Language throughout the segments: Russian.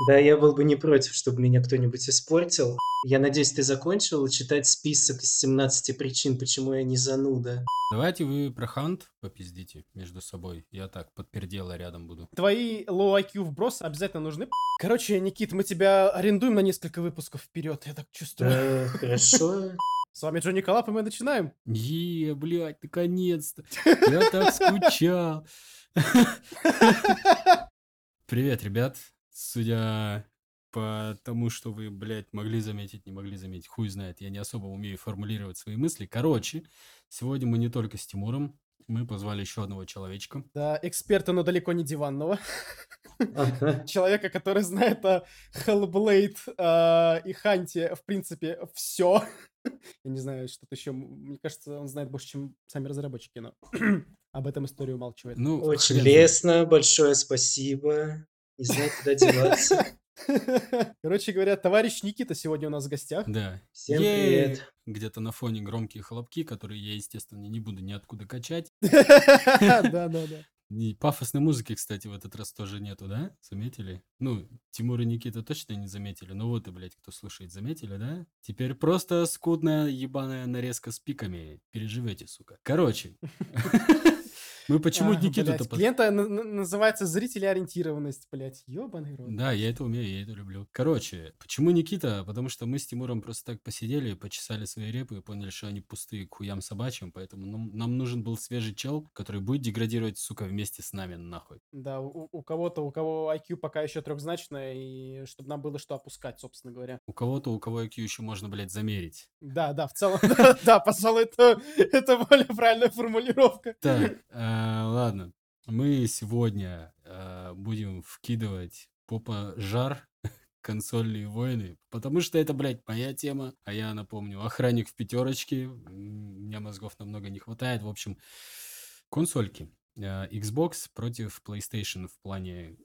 Да, я был бы не против, чтобы меня кто-нибудь испортил. Я надеюсь, ты закончил читать список из 17 причин, почему я не зануда. Давайте вы про Хант попиздите между собой. Я так, подпердела рядом буду. Твои low IQ вбросы обязательно нужны. Короче, Никит, мы тебя арендуем на несколько выпусков вперед, я так чувствую. Хорошо. С вами Джонни Коллап, и мы начинаем. Е, блядь, наконец-то. Я так скучал. Привет, ребят. Судя по тому, что вы, блядь, могли заметить, не могли заметить, хуй знает, я не особо умею формулировать свои мысли. Короче, сегодня мы не только с Тимуром, мы позвали еще одного человечка. Да, эксперта, но далеко не диванного. Человека, который знает о Hellblade э, и Ханте, в принципе, все. Я не знаю, что-то еще. Мне кажется, он знает больше, чем сами разработчики, но об этом историю умалчивает. Ну, Очень лестно, большое спасибо. Не знаю, куда деваться. Короче говоря, товарищ Никита сегодня у нас в гостях. Да. Всем Е, привет. Где-то на фоне громкие хлопки, которые я, естественно, не буду ниоткуда качать. Да, да, да. И пафосной музыки, кстати, в этот раз тоже нету, да? Заметили? Ну, Тимур и Никита точно не заметили, но вот и, блядь, кто слушает, заметили, да? Теперь просто скудная ебаная нарезка с пиками. Переживете, сука. Короче. Мы почему А, Никиту-то... под- Лента называется «Зрителеориентированность», блядь. Ёбаный рот. Да, я это умею, я это люблю. Короче, почему Никита? Потому что мы с Тимуром просто так посидели, почесали свои репы и поняли, что они пустые к хуям собачьим, поэтому нам, нам нужен был свежий чел, который будет деградировать, сука, вместе с нами нахуй. Да, у, у кого-то, у кого IQ пока еще трехзначное, и чтобы нам было что опускать, собственно говоря. У кого-то, у кого IQ еще можно, блядь, замерить. Да, да, в целом, да, пожалуй, это, более правильная формулировка. Так, э, ладно. Мы сегодня э, будем вкидывать попа жар консольные войны, потому что это, блядь, моя тема, а я напомню, охранник в пятерочке, м, у меня мозгов намного не хватает, в общем, консольки. Э, Xbox против PlayStation в плане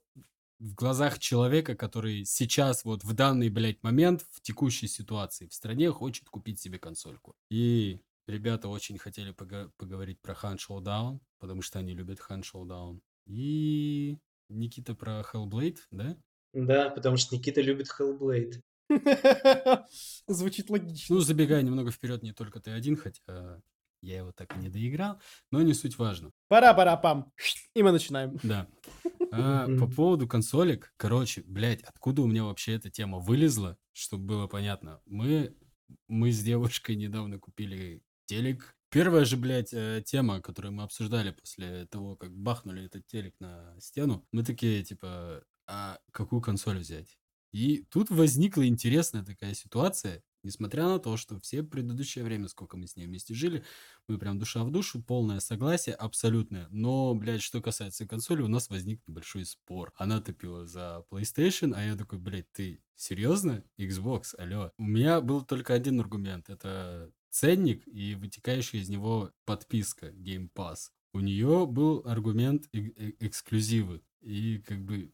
в глазах человека, который сейчас вот в данный, блядь, момент в текущей ситуации в стране хочет купить себе консольку. И ребята очень хотели пога- поговорить про Хан Showdown, потому что они любят Хан Showdown. И Никита про Hellblade, да? Да, потому что Никита любит Hellblade. Звучит логично. Ну, забегая немного вперед, не только ты один, хотя я его так и не доиграл, но не суть важно. Пора-пора-пам. И мы начинаем. Да. А, по поводу консолек, короче, блядь, откуда у меня вообще эта тема вылезла, чтобы было понятно. Мы, мы с девушкой недавно купили телек. Первая же, блядь, э, тема, которую мы обсуждали после того, как бахнули этот телек на стену, мы такие, типа, а какую консоль взять? И тут возникла интересная такая ситуация, несмотря на то, что все предыдущее время, сколько мы с ней вместе жили, мы прям душа в душу, полное согласие, абсолютное. Но, блядь, что касается консоли, у нас возник небольшой спор. Она топила за PlayStation, а я такой, блядь, ты серьезно? Xbox, алло. У меня был только один аргумент. Это ценник и вытекающая из него подписка Game Pass. У нее был аргумент э- эксклюзивы. И как бы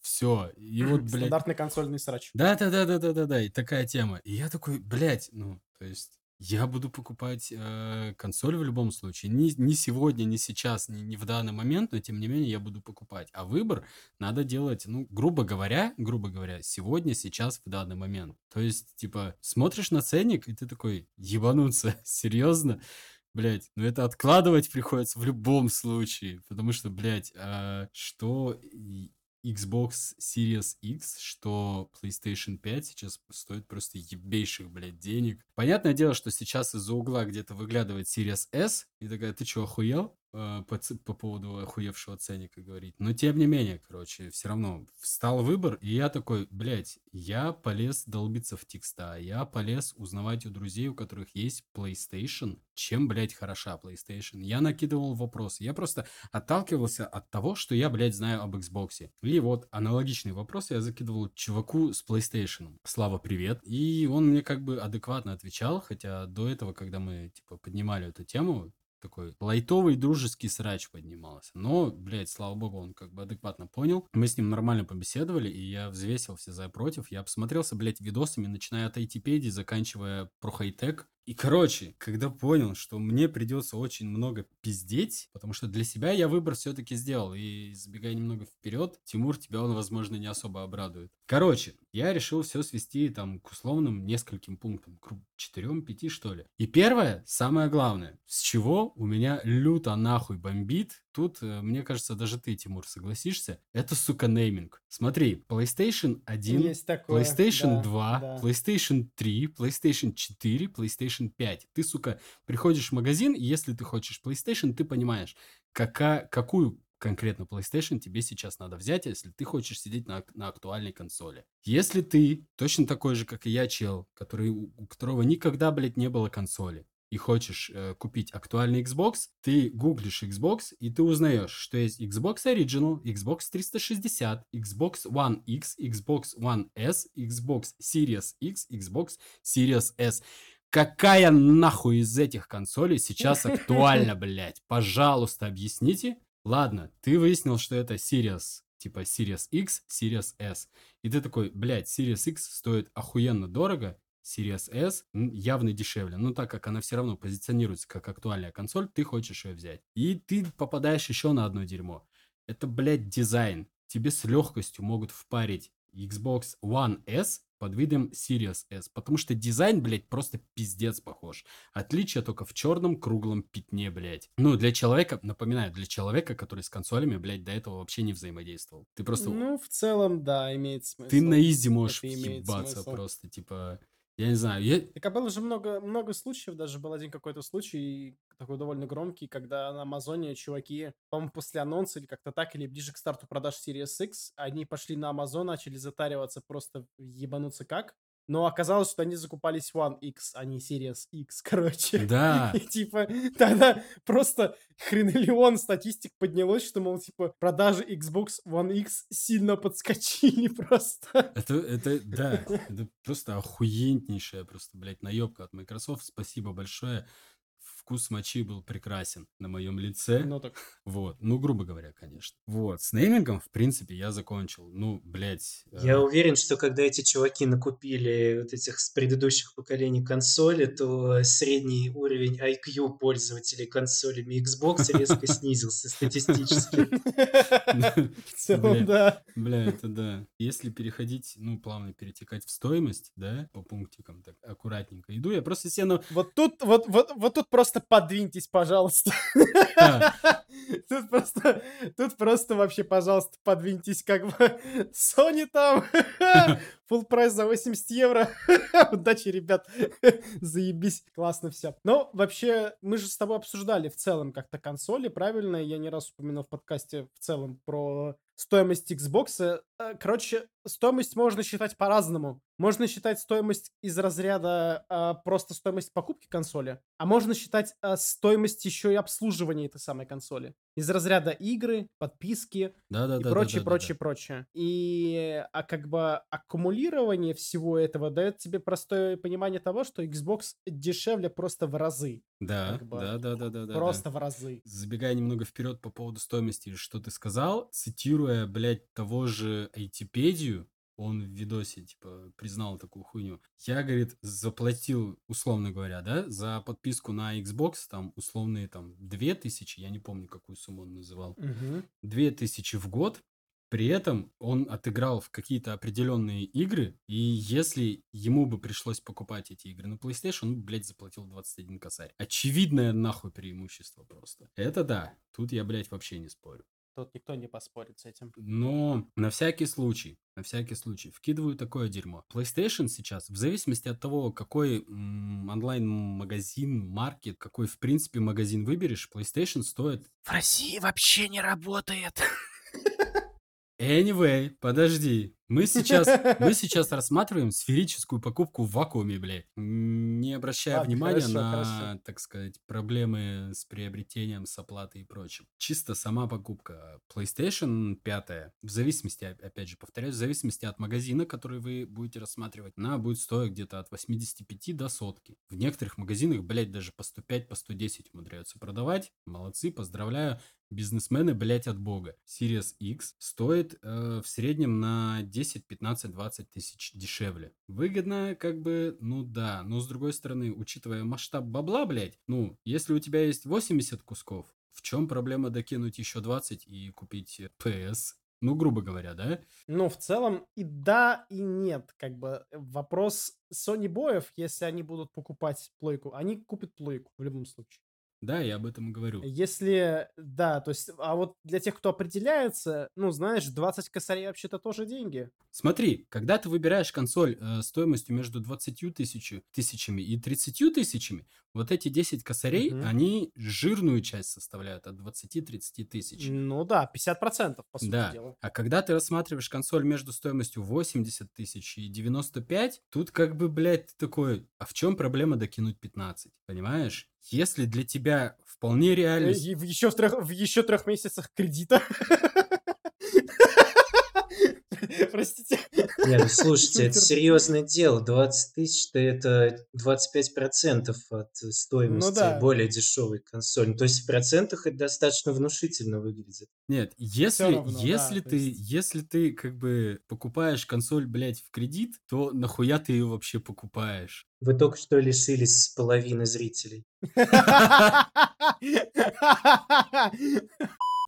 все. И вот, блядь, Стандартный консольный срач. да, да, да, да, да, да, да, и такая тема. И я такой, блядь, ну, то есть я буду покупать э, консоль в любом случае. Не, не сегодня, не сейчас, не, не в данный момент, но тем не менее я буду покупать. А выбор надо делать, ну, грубо говоря, грубо говоря, сегодня, сейчас, в данный момент. То есть, типа, смотришь на ценник, и ты такой, ебануться, серьезно? Блять, ну это откладывать приходится в любом случае, потому что, блядь, а что Xbox Series X, что PlayStation 5 сейчас стоит просто ебейших, блядь, денег. Понятное дело, что сейчас из-за угла где-то выглядывает Series S, и такая, ты чё, охуел? Э, По, по поводу охуевшего ценника говорить. Но тем не менее, короче, все равно встал выбор, и я такой, блядь, я полез долбиться в текста, я полез узнавать у друзей, у которых есть PlayStation, чем, блядь, хороша PlayStation. Я накидывал вопросы. Я просто отталкивался от того, что я, блядь, знаю об Xbox. И вот аналогичный вопрос я закидывал чуваку с PlayStation. Слава, привет. И он мне как бы адекватно отвечал, хотя до этого, когда мы, типа, поднимали эту тему, такой лайтовый дружеский срач поднимался. Но, блядь, слава богу, он как бы адекватно понял. Мы с ним нормально побеседовали, и я взвесил все за и против. Я посмотрелся, блядь, видосами, начиная от айтипедии, заканчивая про хай-тек. И, короче, когда понял, что мне придется очень много пиздеть, потому что для себя я выбор все-таки сделал, и забегая немного вперед, Тимур, тебя он, возможно, не особо обрадует. Короче, я решил все свести там к условным нескольким пунктам, к четырем, пяти, что ли. И первое, самое главное, с чего у меня люто нахуй бомбит, тут, э, мне кажется, даже ты, Тимур, согласишься, это, сука, нейминг. Смотри, PlayStation 1, Есть такое. PlayStation да, 2, да. PlayStation 3, PlayStation 4, PlayStation 5. Ты, сука, приходишь в магазин, и если ты хочешь PlayStation, ты понимаешь, какая, какую конкретно PlayStation тебе сейчас надо взять, если ты хочешь сидеть на, на актуальной консоли. Если ты точно такой же, как и я, чел, который, у которого никогда, блядь, не было консоли, и хочешь э, купить актуальный Xbox, ты гуглишь Xbox, и ты узнаешь, что есть Xbox Original, Xbox 360, Xbox One X, Xbox One S, Xbox Series X, Xbox Series S. Какая нахуй из этих консолей сейчас актуальна, блядь? Пожалуйста, объясните. Ладно, ты выяснил, что это Series, типа Series X, Series S. И ты такой, блядь, Series X стоит охуенно дорого, Series S явно дешевле. Но так как она все равно позиционируется как актуальная консоль, ты хочешь ее взять. И ты попадаешь еще на одно дерьмо. Это, блядь, дизайн. Тебе с легкостью могут впарить Xbox One S под видом Series S, потому что дизайн, блядь, просто пиздец похож. Отличие только в черном круглом пятне, блядь. Ну, для человека, напоминаю, для человека, который с консолями, блядь, до этого вообще не взаимодействовал. Ты просто... Ну, в целом, да, имеет смысл. ты на изи можешь это въебаться просто, типа... Я не знаю, я... Так а было же много, много случаев, даже был один какой-то случай, такой довольно громкий, когда на Амазоне чуваки, по-моему, после анонса или как-то так, или ближе к старту продаж Series X, они пошли на Amazon, начали затариваться просто ебануться как, но оказалось, что они закупались One X, а не Series X, короче. Да, И типа тогда просто хренелион статистик поднялось, что, мол, типа, продажи Xbox One X сильно подскочили просто. это, это, да, это просто охуеннейшая просто, блядь, наебка от Microsoft. Спасибо большое. Вкус мочи был прекрасен на моем лице. Ну так, Вот, ну, грубо говоря, конечно. Вот, с неймингом, в принципе, я закончил. Ну, блядь. э, Я уверен, что когда эти чуваки накупили вот этих с предыдущих поколений консоли, то средний уровень IQ пользователей консолями Xbox резко снизился статистически. в целом, Бля. да. Бля, это да. Если переходить, ну, плавно перетекать в стоимость, да, по пунктикам, так аккуратненько иду, я просто себе, ну, Вот тут, вот, вот, вот тут просто подвиньтесь, пожалуйста. Да. Тут просто, тут просто вообще, пожалуйста, подвиньтесь, как бы Sony там, full прайс за 80 евро. Удачи, ребят, заебись, классно все. Но вообще, мы же с тобой обсуждали в целом как-то консоли, правильно? Я не раз упоминал в подкасте в целом про стоимость Xbox. Э, Короче, стоимость можно считать по-разному. Можно считать стоимость из разряда а, просто стоимость покупки консоли, а можно считать а, стоимость еще и обслуживания этой самой консоли. Из разряда игры, подписки Да-да-да. и да, прочее, да, да, прочее, да. прочее. И а как бы аккумулирование всего этого дает тебе простое понимание того, что Xbox дешевле просто в разы. Да, как бы да, да, да, да, да. просто в разы. Забегая немного вперед по поводу стоимости, что ты сказал, цитируя, блядь, того же айтипедию, он в видосе, типа, признал такую хуйню. Я, говорит, заплатил, условно говоря, да, за подписку на Xbox, там, условные, там, 2000, я не помню, какую сумму он называл, Мгм. 2000 в год, при этом он отыграл в какие-то определенные игры, и если ему бы пришлось покупать эти игры на PlayStation, он, блядь, заплатил 21 косарь. Очевидное нахуй преимущество просто. Это да, тут я, блядь, вообще не спорю. Тут никто не поспорит с этим. Но на всякий случай, на всякий случай, вкидываю такое дерьмо. PlayStation сейчас, в зависимости от того, какой онлайн-магазин, маркет, какой, в принципе, магазин выберешь, PlayStation стоит В России вообще не работает. Anyway, подожди. Мы сейчас, мы сейчас рассматриваем сферическую покупку в вакууме, блядь. Не обращая Ладно, внимания хорошо, на, хорошо. так сказать, проблемы с приобретением, с оплатой и прочим. Чисто сама покупка. PlayStation 5, в зависимости, оп- опять же, повторяюсь, в зависимости от магазина, который вы будете рассматривать, она будет стоить где-то от 85 до сотки. В некоторых магазинах, блядь, даже по 105, по 110 умудряются продавать. Молодцы, поздравляю. Бизнесмены, блядь, от бога. Series X стоит э, в среднем на 10, 15, 20 тысяч дешевле. Выгодно, как бы, ну да. Но с другой стороны, учитывая масштаб бабла, блядь, ну, если у тебя есть 80 кусков, в чем проблема докинуть еще 20 и купить PS? Ну, грубо говоря, да? Ну, в целом и да, и нет. Как бы вопрос Sony боев, если они будут покупать плойку, они купят плойку в любом случае. Да, я об этом и говорю. Если, да, то есть, а вот для тех, кто определяется, ну, знаешь, 20 косарей вообще-то тоже деньги. Смотри, когда ты выбираешь консоль э, стоимостью между 20 тысяч, тысячами и 30 тысячами, вот эти 10 косарей, Мгм. они жирную часть составляют от 20-30 тысяч. Ну да, 50%, по сути Да. дела. А когда ты рассматриваешь консоль между стоимостью 80 тысяч и 95, тут как бы, блядь, ты такой, а в чем проблема докинуть 15? Понимаешь? Если для тебя вполне реально... Э, в еще в трех, в еще трех месяцах кредита. Простите. Не, ну слушайте, это серьезное дело. 20 тысяч это 25% от стоимости Ну да. более дешевой консоли. То есть в процентах это достаточно внушительно выглядит. Нет, если, равно, если да, ты, есть- если ты как бы покупаешь консоль, блядь, в кредит, то нахуя ты ее вообще покупаешь? Вы только что лишились половины зрителей.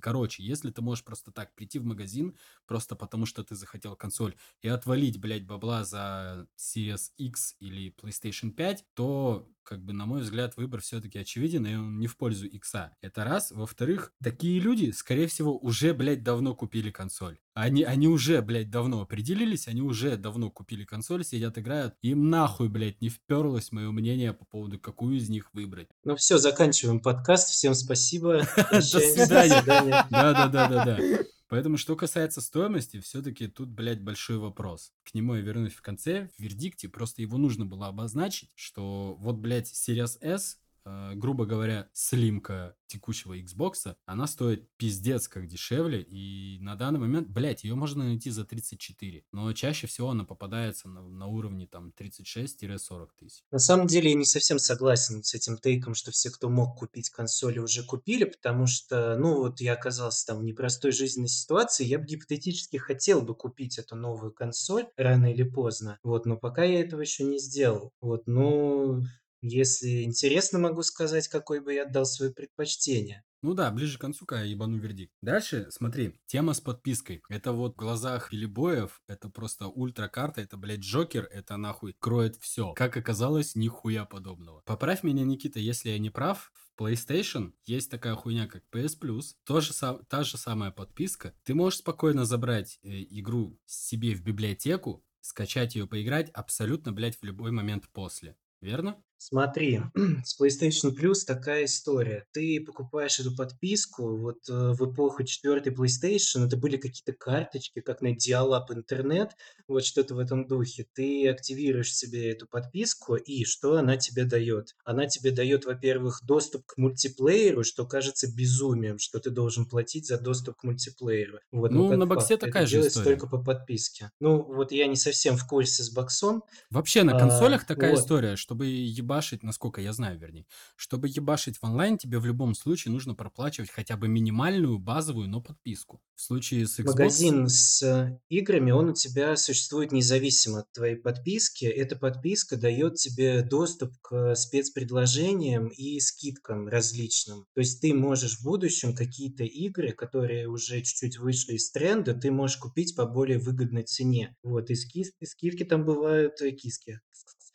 Короче, если ты можешь просто так прийти в магазин, просто потому что ты захотел консоль, и отвалить, блядь, бабла за Series X или PlayStation 5, то, как бы, на мой взгляд, выбор все-таки очевиден, и он не в пользу X. Это раз. Во-вторых, такие люди, скорее всего, уже, блядь, давно купили консоль. Они, они уже, блядь, давно определились, они уже давно купили консоль, сидят, играют. Им нахуй, блядь, не вперлось мое мнение по поводу, какую из них выбрать. Ну все, заканчиваем подкаст. Всем спасибо. До свидания. свидания. Поэтому, что касается стоимости, все-таки тут, блядь, большой вопрос. К нему я вернусь в конце, в вердикте, просто его нужно было обозначить, что вот, блядь, Series S, грубо говоря, слимка текущего Xbox, она стоит пиздец как дешевле, и на данный момент, блядь, ее можно найти за 34, но чаще всего она попадается на, на уровне там 36-40 тысяч. На самом деле я не совсем согласен с этим тейком, что все, кто мог купить консоли, уже купили, потому что, ну, вот я оказался там в непростой жизненной ситуации, я бы гипотетически хотел бы купить эту новую консоль рано или поздно, вот, но пока я этого еще не сделал, вот, ну, если интересно, могу сказать, какой бы я отдал свое предпочтение. Ну да, ближе к концу, я ебану вердикт. Дальше, смотри, тема с подпиской. Это вот в глазах Филибоев, это просто ультракарта, это, блядь, Джокер, это нахуй кроет все. Как оказалось, нихуя подобного. Поправь меня, Никита, если я не прав, в PlayStation есть такая хуйня, как PS Plus, тоже та же самая подписка. Ты можешь спокойно забрать э, игру себе в библиотеку, скачать ее, поиграть абсолютно, блядь, в любой момент после. Верно? Смотри, с PlayStation Plus такая история. Ты покупаешь эту подписку, вот э, в эпоху четвертой PlayStation это были какие-то карточки, как на диалап интернет, вот что-то в этом духе. Ты активируешь себе эту подписку, и что она тебе дает? Она тебе дает, во-первых, доступ к мультиплееру, что кажется безумием, что ты должен платить за доступ к мультиплееру. Вот, Ну, как на боксе факт, это такая же делается история. только по подписке. Ну, вот я не совсем в курсе с боксом, Вообще на А, консолях такая вот. история, чтобы ебашить, насколько я знаю, вернее, чтобы ебашить в онлайн, тебе в любом случае нужно проплачивать хотя бы минимальную базовую, но подписку. В случае с Xbox... Магазин с э, играми, он у тебя существует независимо от твоей подписки. Эта подписка дает тебе доступ к спецпредложениям и скидкам различным. То есть ты можешь в будущем какие-то игры, которые уже чуть-чуть вышли из тренда, ты можешь купить по более выгодной цене. Вот, и ски- и скидки там бывают, киски.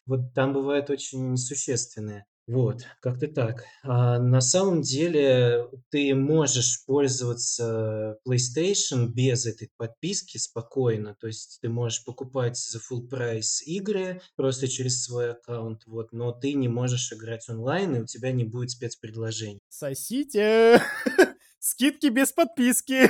Вот там бывают очень существенные. Вот, как-то так. А на самом деле ты можешь пользоваться PlayStation без этой подписки спокойно. То есть ты можешь покупать за full прайс игры просто через свой аккаунт, вот, но ты не можешь играть онлайн, и у тебя не будет спецпредложений. Сосите! Скидки без подписки.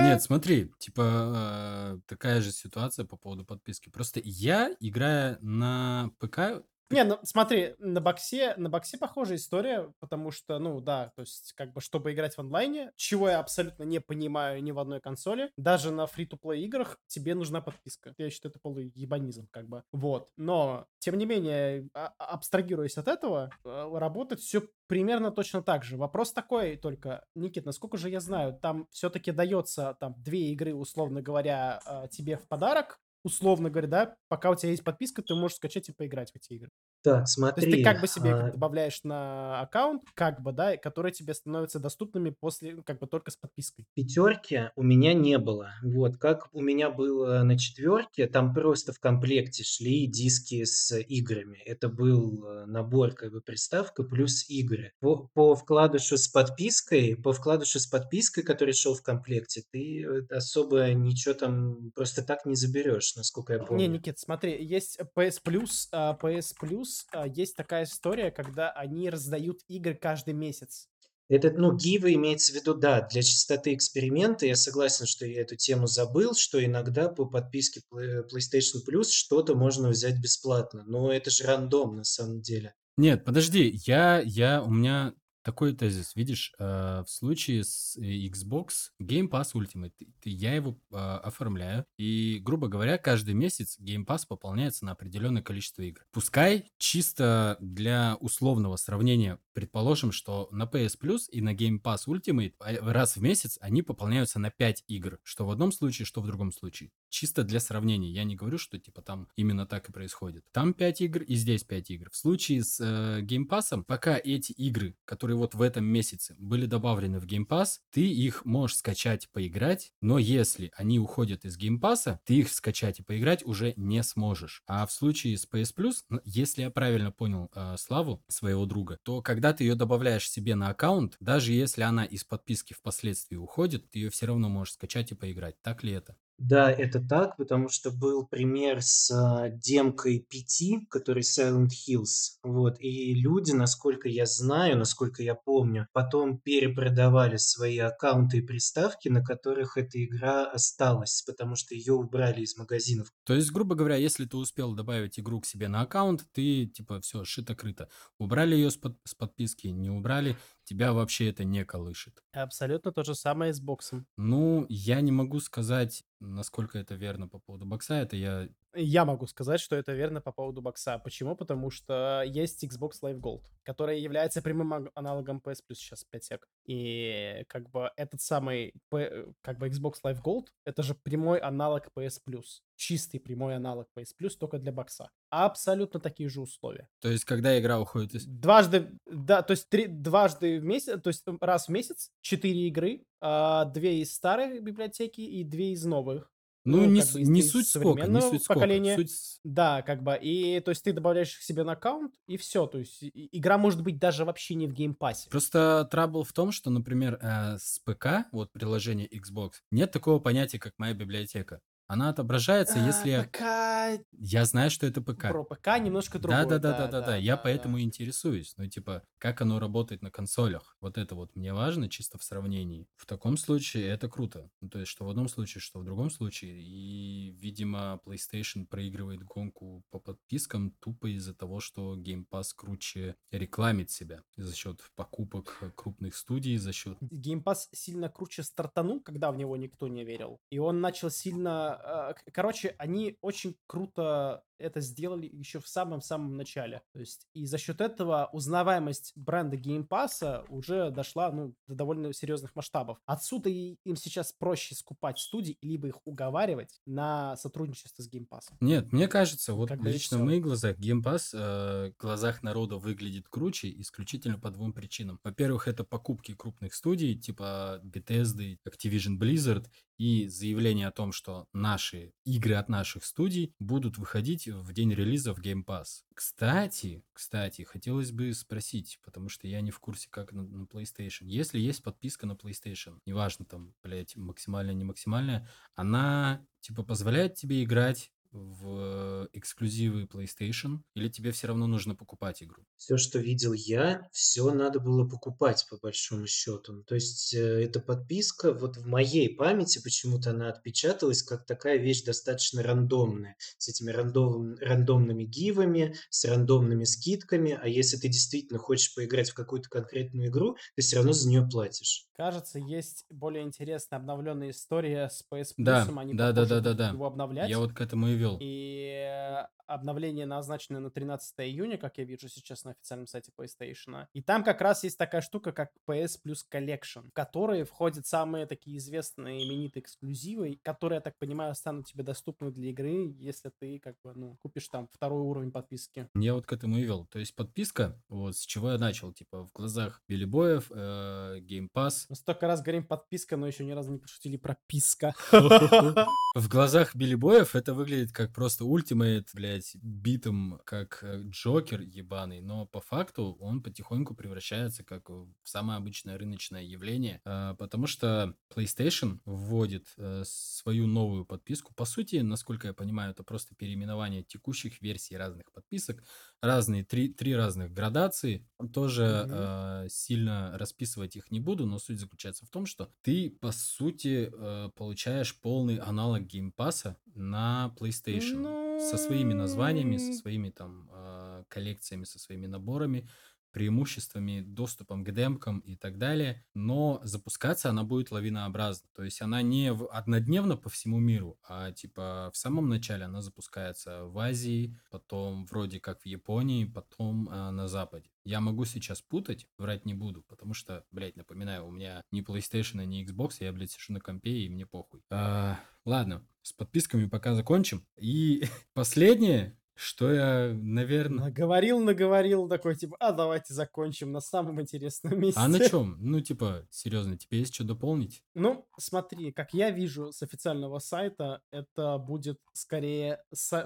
Нет, смотри, типа э, такая же ситуация по поводу подписки. Просто я, играя на ПК, Не, ну смотри, на боксе, на боксе похожая история, потому что, ну да, то есть как бы чтобы играть в онлайне, чего я абсолютно не понимаю ни в одной консоли, даже на фри-то-плей играх тебе нужна подписка. Я считаю, это полный ебанизм, как бы. Вот. Но, тем не менее, а- а- абстрагируясь от этого, э, работает все примерно точно так же. Вопрос такой только, Никит, насколько же я знаю, там все-таки дается там две игры, условно говоря, тебе в подарок, условно говоря, да, пока у тебя есть подписка, ты можешь скачать и поиграть в эти игры. Так, То есть ты смотри, как бы себе а, добавляешь на аккаунт, как бы, да, которые тебе становятся доступными после, ну, как бы только с подпиской. пятерки у меня не было. Вот, как у меня было на четверке, там просто в комплекте шли диски с играми. Это был э, набор, как бы, приставка плюс игры. По, по вкладышу с подпиской, по вкладышу с подпиской, который шел в комплекте, ты э, особо ничего там просто так не заберешь, насколько я Не, помню. Никит, смотри, есть PS Plus, а, PS Plus, а, есть такая история, когда они раздают игры каждый месяц. Это, ну, гивы имеется в виду, да, для чистоты эксперимента. Я согласен, что я эту тему забыл, что иногда по подписке Play- PlayStation Plus что-то можно взять бесплатно. Но это же рандом на самом деле. Нет, подожди, я, я, у меня такой тезис, видишь, э, в случае с э, Xbox Game Pass Ultimate, я его э, оформляю, и, грубо говоря, каждый месяц Game Pass пополняется на определенное количество игр. Пускай чисто для условного сравнения, предположим, что на PS Plus и на Game Pass Ultimate а, раз в месяц они пополняются на 5 игр, что в одном случае, что в другом случае. Чисто для сравнения. Я не говорю, что типа там именно так и происходит. Там 5 игр и здесь 5 игр. В случае с э, Game Pass, пока эти игры, которые вот в этом месяце были добавлены в Game Pass, ты их можешь скачать поиграть, но если они уходят из Game Pass, ты их скачать и поиграть уже не сможешь. А в случае с PS Plus, ну, если я правильно понял э, Славу, своего друга, то когда ты ее добавляешь себе на аккаунт, даже если она из подписки впоследствии уходит, ты ее все равно можешь скачать и поиграть. Так ли это? Да, это так, потому что был пример с а, демкой 5, который Silent Hills. Вот, и люди, насколько я знаю, насколько я помню, потом перепродавали свои аккаунты и приставки, на которых эта игра осталась, потому что ее убрали из магазинов. То есть, грубо говоря, если ты успел добавить игру к себе на аккаунт, ты типа все, шито-крыто. Убрали ее с, под- с подписки, не убрали, тебя вообще это не колышет. Абсолютно то же самое с боксом. Ну, я не могу сказать, насколько это верно по поводу бокса. Это я... Я могу сказать, что это верно по поводу бокса. Почему? Потому что есть Xbox Live Gold, который является прямым аналогом PS Plus сейчас 5 сек. И как бы этот самый, как бы Xbox Live Gold, это же прямой аналог PS Plus. Чистый прямой аналог PS Plus, только для бокса. Абсолютно такие же условия. То есть, когда игра уходит из... Дважды, да, то есть три, дважды в месяц, то есть раз в месяц, четыре игры, а, две из старой библиотеки и две из новых. Ну, Ну, не, как бы не суть сколько, не современного суть сколько. поколения. Суть с- Да, как бы, и то есть ты добавляешь их себе на аккаунт, и все, то есть и- игра может быть даже вообще не в геймпассе. Просто трабл в том, что, например, э, с ПК, вот приложение Xbox, нет такого понятия, как моя библиотека. Она отображается, если... А, ПК, Я знаю, что это ПК. про ПК немножко другое. да, да, да, да, да. Я да, поэтому да. интересуюсь. Ну, типа, как оно работает на консолях. Вот это вот мне важно, чисто в сравнении. В таком случае это круто. Ну, то есть, что в одном случае, что в другом случае. И, видимо, PlayStation проигрывает гонку по подпискам тупо из-за того, что Game Pass круче рекламит себя за счет покупок крупных студий, за счет Геймпас сильно круче стартанул, когда в него никто не верил. И он начал сильно... э, Короче, они очень круто это сделали еще в самом-самом начале. То есть и за счет этого узнаваемость бренда геймпаса уже дошла ну, до довольно серьезных масштабов. Отсюда и им сейчас проще скупать студии, либо их уговаривать на сотрудничество с геймпасом. Нет, мне кажется, вот и лично в всё. моих глазах Game Pass э, в глазах народа выглядит круче исключительно по двум причинам. Во-первых, это покупки крупных студий, типа Bethesda, Activision Blizzard, и заявление о том, что наши игры от наших студий будут выходить в день релиза в Game Pass. Кстати, кстати, хотелось бы спросить, потому что я не в курсе, как на, на PlayStation. Если есть подписка на PlayStation, неважно там, блядь, максимальная, не максимальная, она, типа, позволяет тебе играть в эксклюзивы PlayStation, или тебе все равно нужно покупать игру? Все, что видел я, все надо было покупать, по большому счету. То есть э, эта подписка, вот в моей памяти почему-то она отпечаталась как такая вещь достаточно рандомная, с этими рандом, рандомными гивами, с рандомными скидками, а если ты действительно хочешь поиграть в какую-то конкретную игру, ты все равно за нее платишь. Кажется, есть более интересная обновленная история с PS Да, Plus. Они, да, да, да, да, будут да. его обновлять. Я вот к этому и вел. И э, обновление назначено на 13 июня, как я вижу сейчас на официальном сайте PlayStation. И там как раз есть такая штука, как PS Plus Collection, в которой входят самые такие известные именитые эксклюзивы, которые, я так понимаю, станут тебе доступны для игры, если ты как бы, ну, купишь там второй уровень подписки. Я вот к этому и вел. То есть подписка, вот с чего я начал, типа в глазах Билли Боев, э, Game Pass. Мы столько раз говорим подписка, но еще ни разу не пошутили про писка. В глазах Билли Боев это выглядит как просто ultimate, блядь, битым, как э, Джокер ебаный, но по факту он потихоньку превращается как в самое обычное рыночное явление, э, потому что PlayStation вводит э, свою новую подписку. По сути, насколько я понимаю, это просто переименование текущих версий разных подписок, разные, три, три разных градации. Тоже э, сильно расписывать их не буду, но суть заключается в том, что ты, по сути, э, получаешь полный аналог геймпаса на PlayStation. Со своими названиями, со Ну, своими там э, коллекциями, со своими наборами, преимуществами, доступом к демкам и так далее. Но запускаться она будет лавинообразно. То есть она не однодневно по всему миру, а типа в самом начале она запускается в Азии, потом вроде как в Японии, потом э, на Западе. Я могу сейчас путать, врать не буду, потому что, блядь, напоминаю, у меня ни PlayStation, ни Xbox, я, блядь, сижу на компе, и мне похуй. А, ладно, с подписками пока закончим. И последнее, что я, наверное... Наговорил, наговорил, такой, типа, а давайте закончим на самом интересном месте. А на чем? Ну, типа, серьезно, тебе есть что дополнить? Ну, смотри, как я вижу с официального сайта, это будет скорее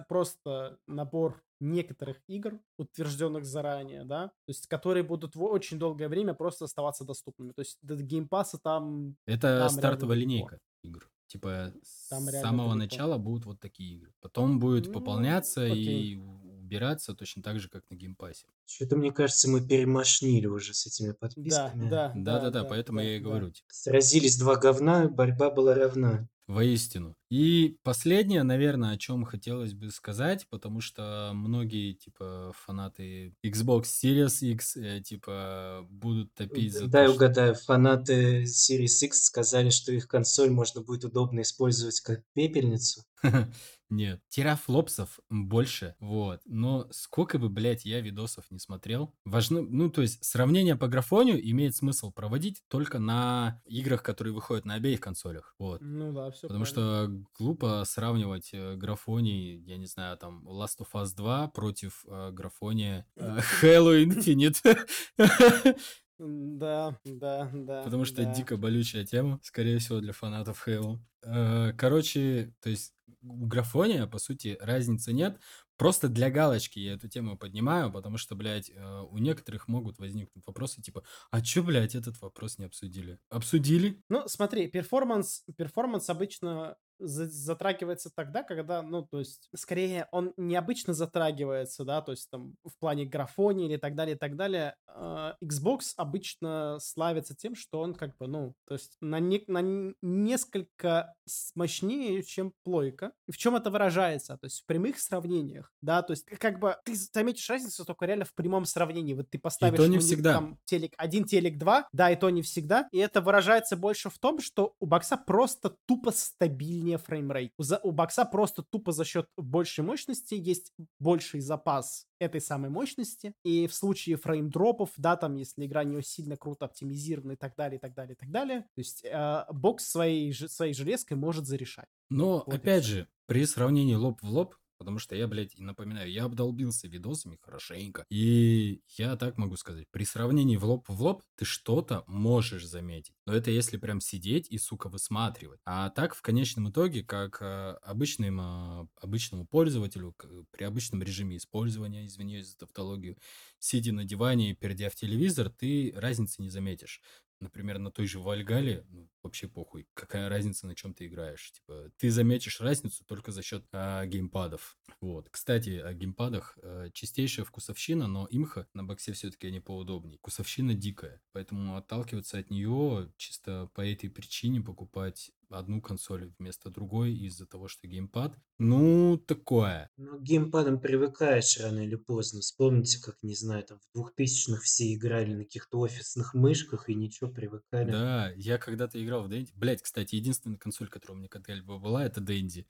просто набор некоторых игр, утвержденных заранее, да, то есть которые будут в очень долгое время просто оставаться доступными. То есть до геймпаса там Это Там стартовая линейка игр. Типа, Там с реально самого далеко. начала будут вот такие игры. Потом будет Ну, пополняться окей. и убираться точно так же, как на геймпассе. Что-то, мне кажется, мы перемашнили уже с этими Да, подписками. да, да, Да-да-да, да, поэтому да, я и да. говорю. типа, Сразились два говна, борьба была равна. Воистину. И последнее, наверное, о чем хотелось бы сказать, потому что многие, типа, фанаты Xbox Series X, э, типа, будут топить за Дай то, что... угадаю, фанаты Series X сказали, что их консоль можно будет удобно использовать как пепельницу. Нет, терафлопсов больше, вот. Но сколько бы, блядь, я видосов не смотрел, важно, ну, то есть сравнение по графонию имеет смысл проводить только на играх, которые выходят на обеих консолях, вот. Ну да, все Потому что глупо сравнивать э, графоний, я не знаю, там, Last of Us 2 против э, графония э, Halo Infinite. Да, да, да. Потому что да. дико болючая тема, скорее всего, для фанатов Halo. Э, Короче, то есть у графония, по сути, разницы нет. Просто для галочки я эту тему поднимаю, потому что, блядь, э, у некоторых могут возникнуть вопросы типа, а чё, блядь, этот вопрос не обсудили? Обсудили? Ну, смотри, перформанс, перформанс обычно затрагивается тогда, когда, ну, то есть, скорее, он необычно затрагивается, да, то есть, там, в плане графонии или так далее, и так далее. А, Xbox обычно славится тем, что он, как бы, ну, то есть, на, не- на несколько мощнее, чем плойка. И в чем это выражается? То есть, в прямых сравнениях, да, то есть, как бы, ты заметишь разницу только реально в прямом сравнении. Вот ты поставишь... то не всегда. там, телек 1, телек 2, да, и то не всегда. И это выражается больше в том, что у бокса просто тупо стабильнее framerate. У, за- у бокса просто тупо за счет большей мощности есть больший запас этой самой мощности. И в случае frame drop ов, да, там, если игра не сильно круто оптимизирована и так далее, и так далее, и так далее, то есть э, бокс своей, своей железкой может зарешать. Но, Вот опять же, при сравнении лоб в лоб, потому что я, блядь, напоминаю, я обдолбился видосами хорошенько. И я так могу сказать, при сравнении в лоб в лоб ты что-то можешь заметить. Но это если прям сидеть и, сука, высматривать. А так, в конечном итоге, как э, обычным, э, обычному пользователю, при обычном режиме использования, извиняюсь за тавтологию, сидя на диване и перейдя в телевизор, ты разницы не заметишь. Например, на той же Вальгале, ну, вообще похуй, какая разница, на чем ты играешь. Типа, ты заметишь разницу только за счет а, геймпадов. Вот. Кстати, о геймпадах а, чистейшая вкусовщина, но имха на боксе все-таки они поудобнее. Вкусовщина дикая, поэтому отталкиваться от нее чисто по этой причине покупать одну консоль вместо другой из-за того, что геймпад, ну, такое. Ну, к геймпадам привыкаешь рано или поздно. Вспомните, как, не знаю, там в 2000-х все играли на каких-то офисных мышках и ничего, привыкали. Да, я когда-то играл в Дэнди. Блять, кстати, единственная консоль, которая у меня когда-либо была, это Дэнди.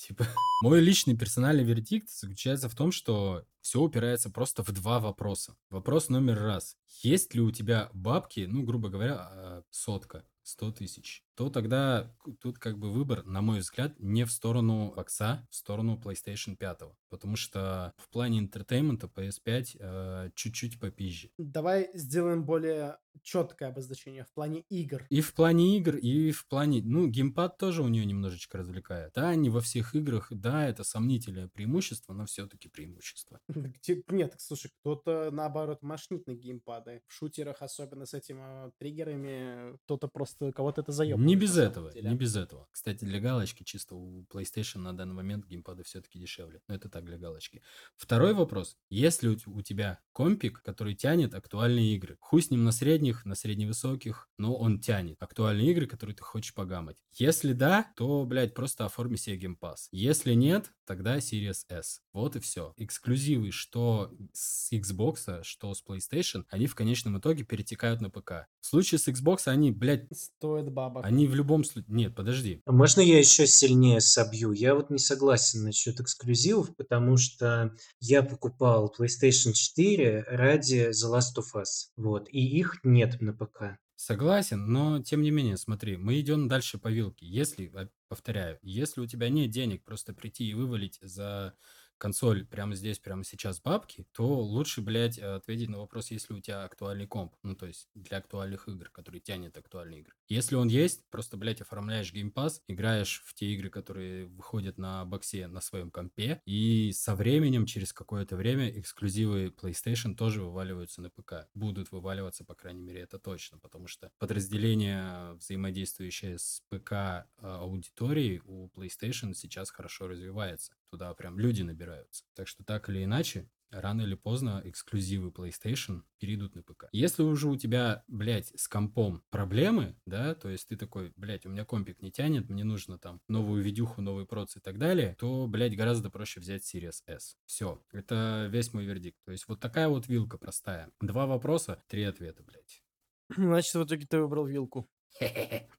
Типа, мой личный персональный вердикт заключается в том, что все упирается просто в два вопроса. Вопрос номер раз. Есть ли у тебя бабки, ну, грубо говоря, а, сотка, 100 тысяч, то тогда тут как бы выбор, на мой взгляд, не в сторону бокса, в сторону PlayStation 5. Потому что в плане entertainment а PS5 э, чуть-чуть попизже. Давай сделаем более четкое обозначение в плане игр. И в плане игр, и в плане... Ну, геймпад тоже у нее немножечко развлекает. Да, не во всех играх, да, это сомнительное преимущество, но все-таки преимущество. Нет, слушай, кто-то, наоборот, машнит на геймпады. В шутерах, особенно с этими э, триггерами, кто-то просто... Кого-то это заебывает. Не без этого, не без этого. Кстати, для галочки чисто у PlayStation на данный момент геймпады все-таки дешевле. Но это так для галочки. Второй вопрос. Если у тебя компик, который тянет актуальные игры, хуй с ним на средних, на средневысоких, но он тянет актуальные игры, которые ты хочешь погамать. Если да, то, блядь, просто оформи себе геймпас. Если нет, тогда Series S. Вот и все. Эксклюзивы, что с Xbox, что с PlayStation, они в конечном итоге перетекают на ПК. В случае с Xbox они, блядь... Стоят бабок. Они в любом случае... Нет, подожди. А можно я еще сильнее собью? Я вот не согласен насчет эксклюзивов, потому что я покупал PlayStation 4 ради The Last of Us. Вот. И их нет на ПК. Согласен, но тем не менее, смотри, мы идем дальше по вилке. Если, повторяю, если у тебя нет денег просто прийти и вывалить за консоль прямо здесь, прямо сейчас бабки, то лучше, блядь, ответить на вопрос, есть ли у тебя актуальный комп. Ну, то есть для актуальных игр, который тянет актуальные игры. Если он есть, просто, блядь, оформляешь Game Pass, играешь в те игры, которые выходят на боксе на своем компе, и со временем, через какое-то время, эксклюзивы PlayStation тоже вываливаются на ПК. Будут вываливаться, по крайней мере, это точно, потому что подразделение, взаимодействующее с ПК а, аудиторией у PlayStation сейчас хорошо развивается. Туда прям люди набираются. Так что так или иначе, рано или поздно эксклюзивы PlayStation перейдут на ПК. Если уже у тебя, блядь, с компом проблемы, да, то есть ты такой, блядь, у меня компик не тянет, мне нужно там новую видюху, новый проц и так далее, то, блядь, гораздо проще взять Series S. Все, это весь мой вердикт. То есть вот такая вот вилка простая. Два вопроса, три ответа, блядь. Значит, в итоге ты выбрал вилку.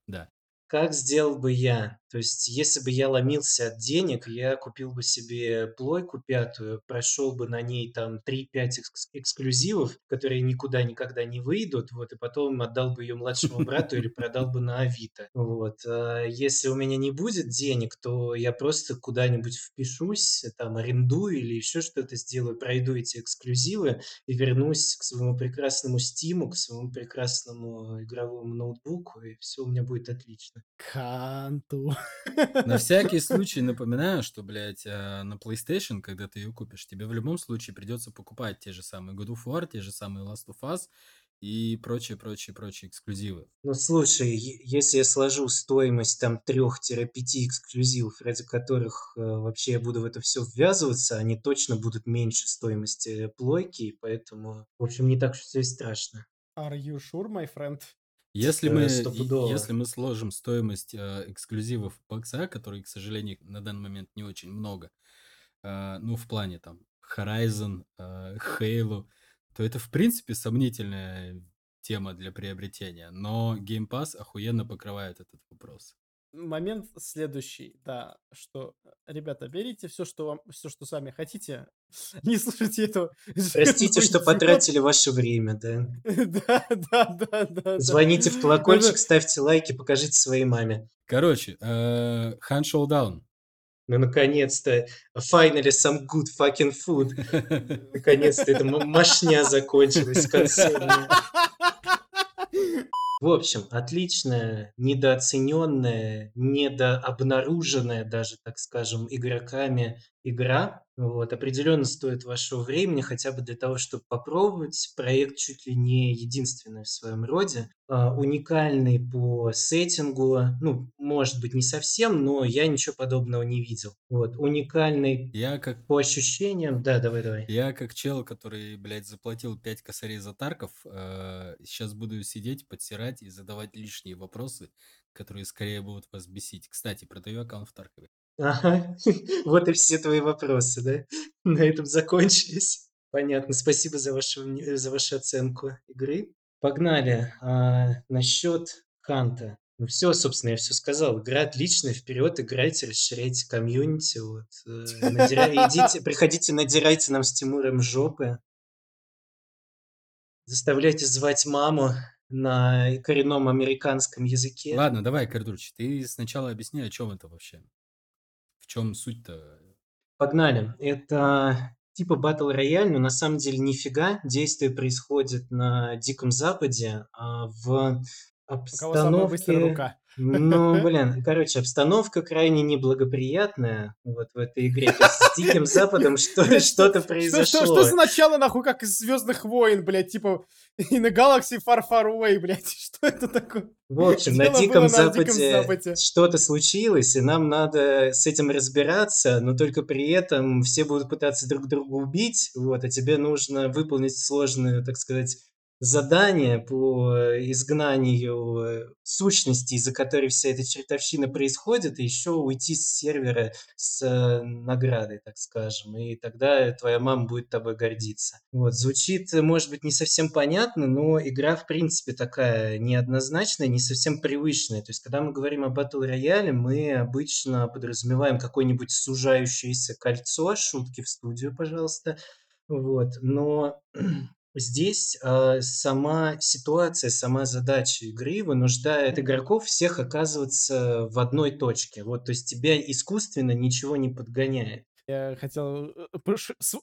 Да. Как сделал бы я? То есть, если бы я ломился от денег, я купил бы себе плойку пятую, прошел бы на ней там 3-5 экс- эксклюзивов, которые никуда никогда не выйдут, вот, и потом отдал бы ее младшему брату или продал бы на Авито. Вот. А если у меня не будет денег, то я просто куда-нибудь впишусь, там, арендую или еще что-то сделаю, пройду эти эксклюзивы и вернусь к своему прекрасному Стиму, к своему прекрасному игровому ноутбуку, и все у меня будет отлично. Канту. На всякий случай напоминаю, что, блядь, а, на PlayStation, когда ты ее купишь, тебе в любом случае придется покупать те же самые God of War, те же самые Last of Us и прочие, прочие, прочие эксклюзивы. Ну, слушай, если я сложу стоимость там 3-5 эксклюзивов, ради которых э, вообще я буду в это все ввязываться, они точно будут меньше стоимости плойки, поэтому, в общем, не так уж все и страшно. Are you sure, my friend? Если мы, если мы сложим стоимость э, эксклюзивов бокса, которые, к сожалению, на данный момент не очень много, э, ну, в плане там Horizon, э, Halo, то это, в принципе, сомнительная тема для приобретения. Но Game Pass охуенно покрывает этот вопрос момент следующий, да, что, ребята, берите все, что вам, все, что сами хотите, не слушайте этого. Простите, что потратили ваше время, да. Да, да, да, да. Звоните в колокольчик, ставьте лайки, покажите своей маме. Короче, э, Hand Showdown. Ну, наконец-то, finally some good fucking food. Наконец-то эта машня закончилась концертная. В общем, отличная, недооцененная, недообнаруженная даже, так скажем, игроками игра. Вот, определенно стоит вашего времени, хотя бы для того, чтобы попробовать. Проект чуть ли не единственный в своем роде. А, уникальный по сеттингу, ну, может быть, не совсем, но я ничего подобного не видел. Вот, уникальный Я как по ощущениям... Да, давай, давай. Я как чел, который, блядь, заплатил 5 косарей за Тарков, сейчас буду сидеть, подсирать и задавать лишние вопросы, которые скорее будут вас бесить. Кстати, продаю аккаунт в Таркове. Ага, вот и все твои вопросы, да? На этом закончились. Понятно, спасибо за вашу, за вашу оценку игры. Погнали. А, насчет Ханта. Ну все, собственно, я все сказал. Игра отличная, вперед играйте, расширяйте комьюнити. Вот, э, надира- идите, приходите, надирайте нам с Тимуром жопы. Заставляйте звать маму на коренном американском языке. Ладно, давай, Кардурч, ты сначала объясни, о чем это вообще. В чем суть-то? Погнали. Это типа батл рояль, но на самом деле нифига. Действие происходит на Диком Западе, а в У кого самая быстрая обстановке... рука? Ну, блин, короче, обстановка крайне неблагоприятная вот в этой игре. С Диким Западом что-то Что, что, произошло. что за начало, нахуй, как из Звездных войн, блядь, типа in a galaxy far far away, блядь, что это такое? В общем, на Диком на Западе что-то случилось, и нам надо с этим разбираться, но только при этом все будут пытаться друг друга убить, вот, а тебе нужно выполнить сложное, так сказать, задание по изгнанию э, сущности, из-за которой вся эта чертовщина происходит, и еще уйти с сервера с э, наградой, так скажем, и тогда твоя мама будет тобой гордиться. Вот, звучит, э, может быть, не совсем понятно, но игра, в принципе, такая неоднозначная, не совсем привычная. То есть, когда мы говорим о батл рояле, мы обычно подразумеваем какое-нибудь сужающееся кольцо, шутки в студию, пожалуйста, вот, но Здесь э, сама ситуация, сама задача игры вынуждает игроков всех оказываться в одной точке. Вот, то есть тебя искусственно ничего не подгоняет. Я хотел... э,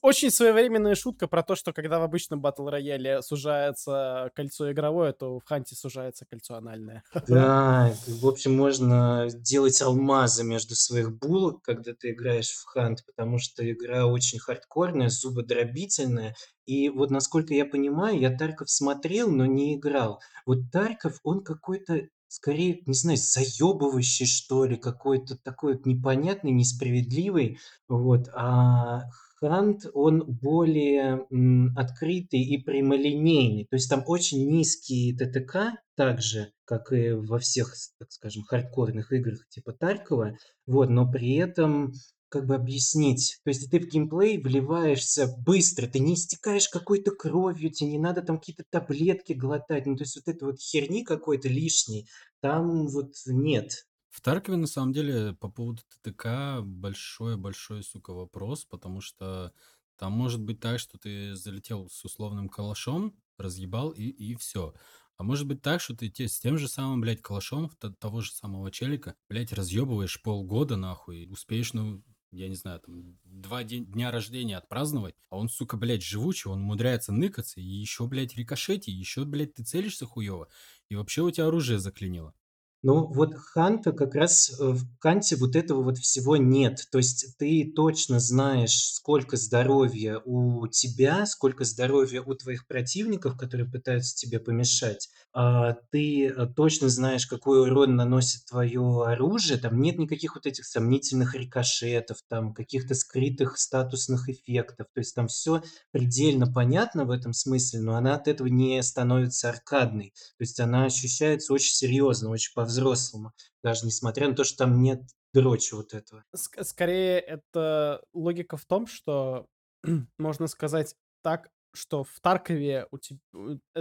Очень своевременная шутка про то, что когда в обычном батл рояле сужается кольцо игровое, то в Ханте сужается кольцо анальное. Да, в общем, можно делать алмазы между своих булок, когда ты играешь в Хант, потому что игра очень хардкорная, зубодробительная. И вот, насколько я понимаю, я Тарков смотрел, но не играл. Вот Тарков, он какой-то, скорее, не знаю, заебывающий, что ли, какой-то такой вот непонятный, несправедливый. Вот. А Хант, он более м, открытый и прямолинейный. То есть там очень низкий ТТК, так же, как и во всех, так скажем, хардкорных играх типа Таркова. Вот, но при этом как бы объяснить. То есть ты в геймплей вливаешься быстро, ты не истекаешь какой-то кровью, тебе не надо там какие-то таблетки глотать. Ну, то есть вот это вот херни какой-то лишней, там вот нет. В Таркове, на самом деле, по поводу ТТК большой-большой, сука, вопрос, потому что там может быть так, что ты залетел с условным калашом, разъебал и, и все. А может быть так, что ты те- с тем же самым, блядь, калашом того же самого челика, блядь, разъебываешь полгода, нахуй, успеешь, ну, я не знаю, там, два день- дня рождения отпраздновать, а он, сука, блядь, живучий, он умудряется ныкаться, и еще, блядь, рикошете, еще, блядь, ты целишься хуево, и вообще у тебя оружие заклинило. Ну, вот Ханта как раз э, в Ханте вот этого вот всего нет. То есть ты точно знаешь, сколько здоровья у тебя, сколько здоровья у твоих противников, которые пытаются тебе помешать. А ты э, точно знаешь, какой урон наносит твое оружие. Там нет никаких вот этих сомнительных рикошетов, там каких-то скрытых статусных эффектов. То есть там все предельно понятно в этом смысле, но она от этого не становится аркадной. То есть она ощущается очень серьезно, очень по-взрослому, даже несмотря на то, что там нет дрочи вот этого. Ск- Скорее, это логика в том, что можно сказать так, что в Таркове у тебя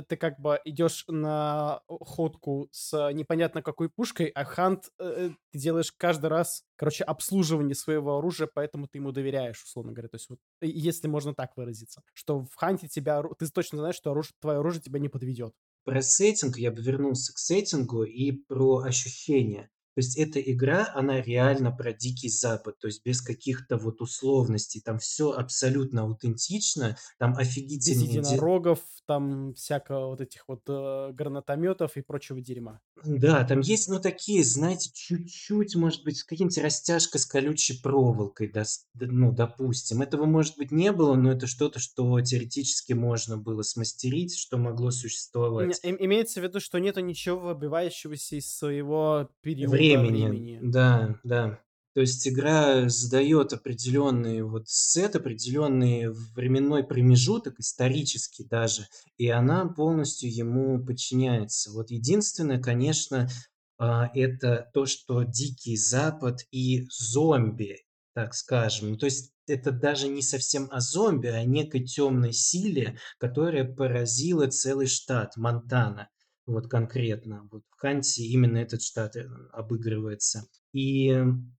ты как бы идешь на ходку с непонятно какой пушкой, а Хант э, ты делаешь каждый раз, короче, обслуживание своего оружия, поэтому ты ему доверяешь, условно говоря. То есть вот, э, если можно так выразиться, что в Ханте тебя, ты точно знаешь, что оружие, твое оружие тебя не подведет. Про сеттинг я бы вернулся к сеттингу и про ощущения. То есть эта игра, она реально про Дикий Запад, то есть без каких-то вот условностей. Там все абсолютно аутентично, там Без офигительные... ди- единорогов, там всякого вот этих вот э, гранатометов и прочего дерьма. Да, там есть, ну, такие, знаете, чуть-чуть, может быть, каким-нибудь растяжка с колючей проволокой, дос- д- ну, допустим. Этого, может быть, не было, но это что-то, что теоретически можно было смастерить, что могло существовать. им- Имеется в виду, что нету ничего выбивающегося из своего периода Времени, времени. да, да. То есть игра задает определенный вот сет, определенный временной промежуток, исторический даже, и она полностью ему подчиняется. Вот единственное, конечно, а, это то, что Дикий Запад и зомби, так скажем. То есть это даже не совсем о зомби, а о некой темной силе, которая поразила целый штат Монтана. Вот конкретно. Вот в Ханте именно этот штат э, обыгрывается. И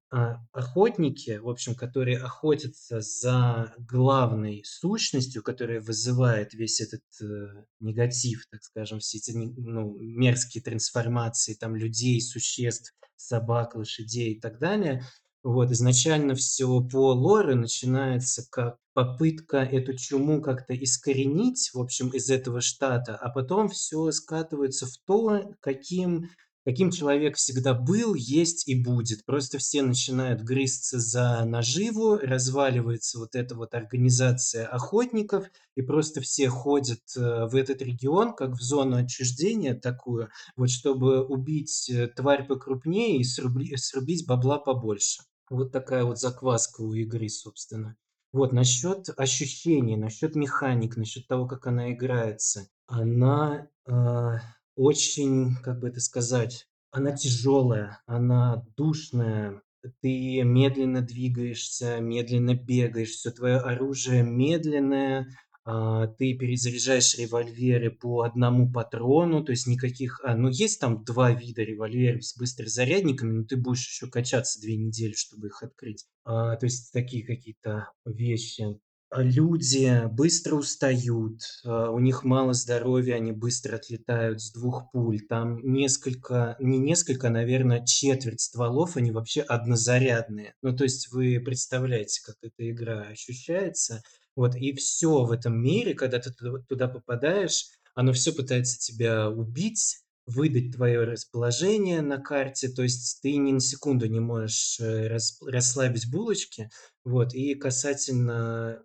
охотники, в общем, которые охотятся за главной сущностью, которая вызывает весь этот э, негатив, так скажем, все эти ну, мерзкие трансформации там людей, существ, собак, лошадей и так далее. Вот, изначально все по лору начинается как попытка эту чуму как-то искоренить, в общем, из этого штата, а потом все скатывается в то, каким каким человек всегда был, есть и будет. Просто все начинают грызться за наживу, разваливается вот эта вот организация охотников, и просто все ходят э, в этот регион, как в зону отчуждения такую, вот чтобы убить э, тварь покрупнее и срубли- срубить бабла побольше. Вот такая вот закваска у игры, собственно. Вот, насчет ощущений, насчет механик, насчет того, как она играется. Она а, очень, как бы это сказать, она тяжелая, она душная. Ты медленно двигаешься, медленно бегаешь, все твое оружие медленное, а, ты перезаряжаешь револьверы по одному патрону, то есть никаких... А, ну, есть там два вида револьверов с быстрозарядниками, но ты будешь еще качаться две недели, чтобы их открыть. А, то есть такие какие-то вещи. А Люди быстро устают, а, у них мало здоровья, они быстро отлетают с двух пуль. Там несколько, не несколько, наверное, четверть стволов, они вообще однозарядные. Ну, то есть вы представляете, как эта игра ощущается. Вот, и все в этом мире, когда ты туда, попадаешь, оно все пытается тебя убить, выдать твое расположение на карте, то есть ты ни на секунду не можешь э, рас- расслабить булочки. Вот, и касательно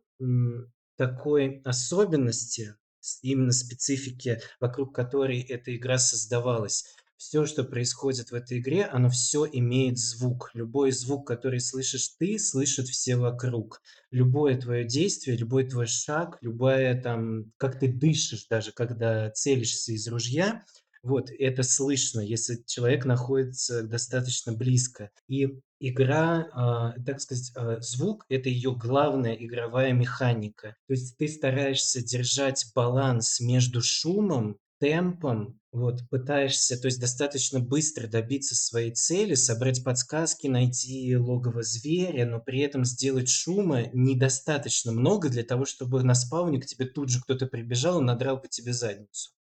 такой особенности, именно специфики, вокруг которой эта игра создавалась. Все, что происходит в этой игре, оно все имеет звук. Любой звук, который слышишь ты, слышат все вокруг любое твое действие, любой твой шаг, любая там, как ты дышишь даже, когда целишься из ружья, вот, это слышно, если человек находится достаточно близко. И игра, а, так сказать, а, звук– это ее главная игровая механика. То есть ты стараешься держать баланс между шумом темпом, вот, пытаешься, то есть достаточно быстро добиться своей цели, собрать подсказки, найти логово зверя, но при этом сделать шума недостаточно много для того, чтобы на спауне к тебе тут же кто-то прибежал и надрал по тебе задницу.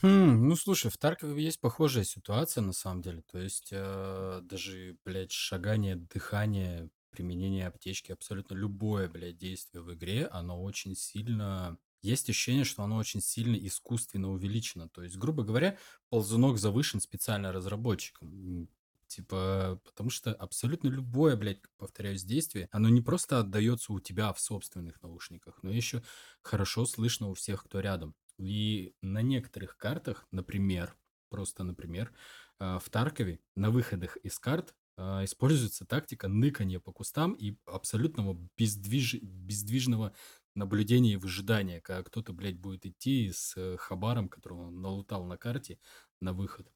Хм, ну слушай, в Таркове есть похожая ситуация на самом деле. То есть э, даже, блядь, шагание, дыхание, применение аптечки, абсолютно любое, блядь, действие в игре, оно очень сильно... Есть ощущение, что оно очень сильно искусственно увеличено. То есть, грубо говоря, ползунок завышен специально разработчиком. Типа, потому что абсолютно любое, блядь, повторяюсь, действие, оно не просто отдается у тебя в собственных наушниках, но еще хорошо слышно у всех, кто рядом. И на некоторых картах, например, просто например, а, в Таркове на выходах из карт а, используется тактика ныкания по кустам и абсолютного бездвиж... бездвижного наблюдения и выжидания, когда кто-то, блядь, будет идти с э, хабаром, которого он налутал на карте, на выход.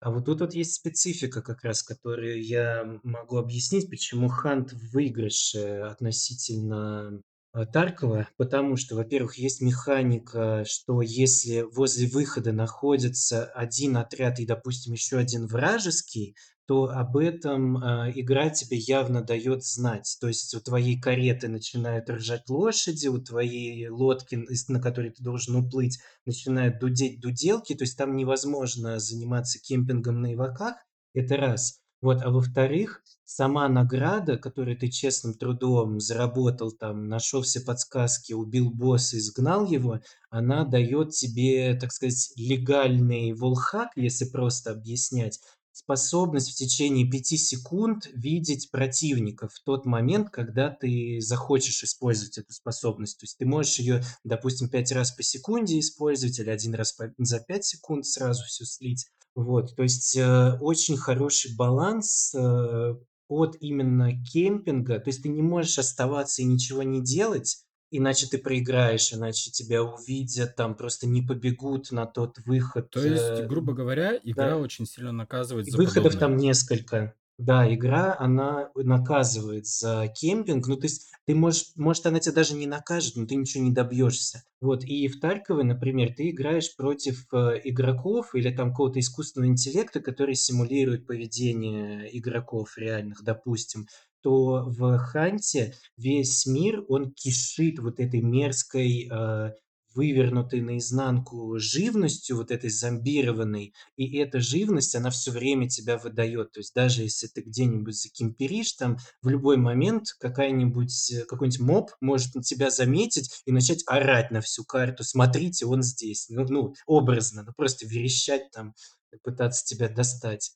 А вот тут вот есть специфика как раз, которую я могу объяснить, почему Хант в выигрыше относительно э, Таркова, потому что, во-первых, есть механика, что если возле выхода находится один отряд и, допустим, еще один вражеский, то об этом э, игра тебе явно дает знать. То есть у твоей кареты начинают ржать лошади, у твоей лодки, на которой ты должен уплыть, начинают дудеть дуделки, то есть там невозможно заниматься кемпингом на иваках, это раз. Вот, а во-вторых, сама награда, которую ты честным трудом заработал, там, нашел все подсказки, убил босса, изгнал его, она дает тебе, так сказать, легальный волхак, если просто объяснять, способность в течение пяти секунд видеть противника в тот момент, когда ты захочешь использовать эту способность. То есть ты можешь ее, допустим, пять раз по секунде использовать или один раз за пять секунд сразу все слить. Вот, то есть э, очень хороший баланс э, от именно кемпинга. То есть ты не можешь оставаться и ничего не делать, иначе ты проиграешь, иначе тебя увидят, там просто не побегут на тот выход. То есть, э, грубо говоря, игра да. очень сильно наказывает за Выходов подобное. там несколько. Да, игра, она наказывает за кемпинг. Ну, то есть ты можешь, может, она тебя даже не накажет, но ты ничего не добьешься. Вот, и в Таркове, например, ты играешь против э, игроков или там какого-то искусственного интеллекта, который симулирует поведение игроков реальных, допустим, то в Ханте весь мир, он кишит вот этой мерзкой э, вывернутой наизнанку живностью, вот этой зомбированной, и эта живность, она все время тебя выдает. То есть даже если ты где-нибудь закимперишь, там в любой момент какая-нибудь, э, какой-нибудь моб может тебя заметить и начать орать на всю карту. Смотрите, он здесь. Ну, ну образно, ну просто верещать там, пытаться тебя достать.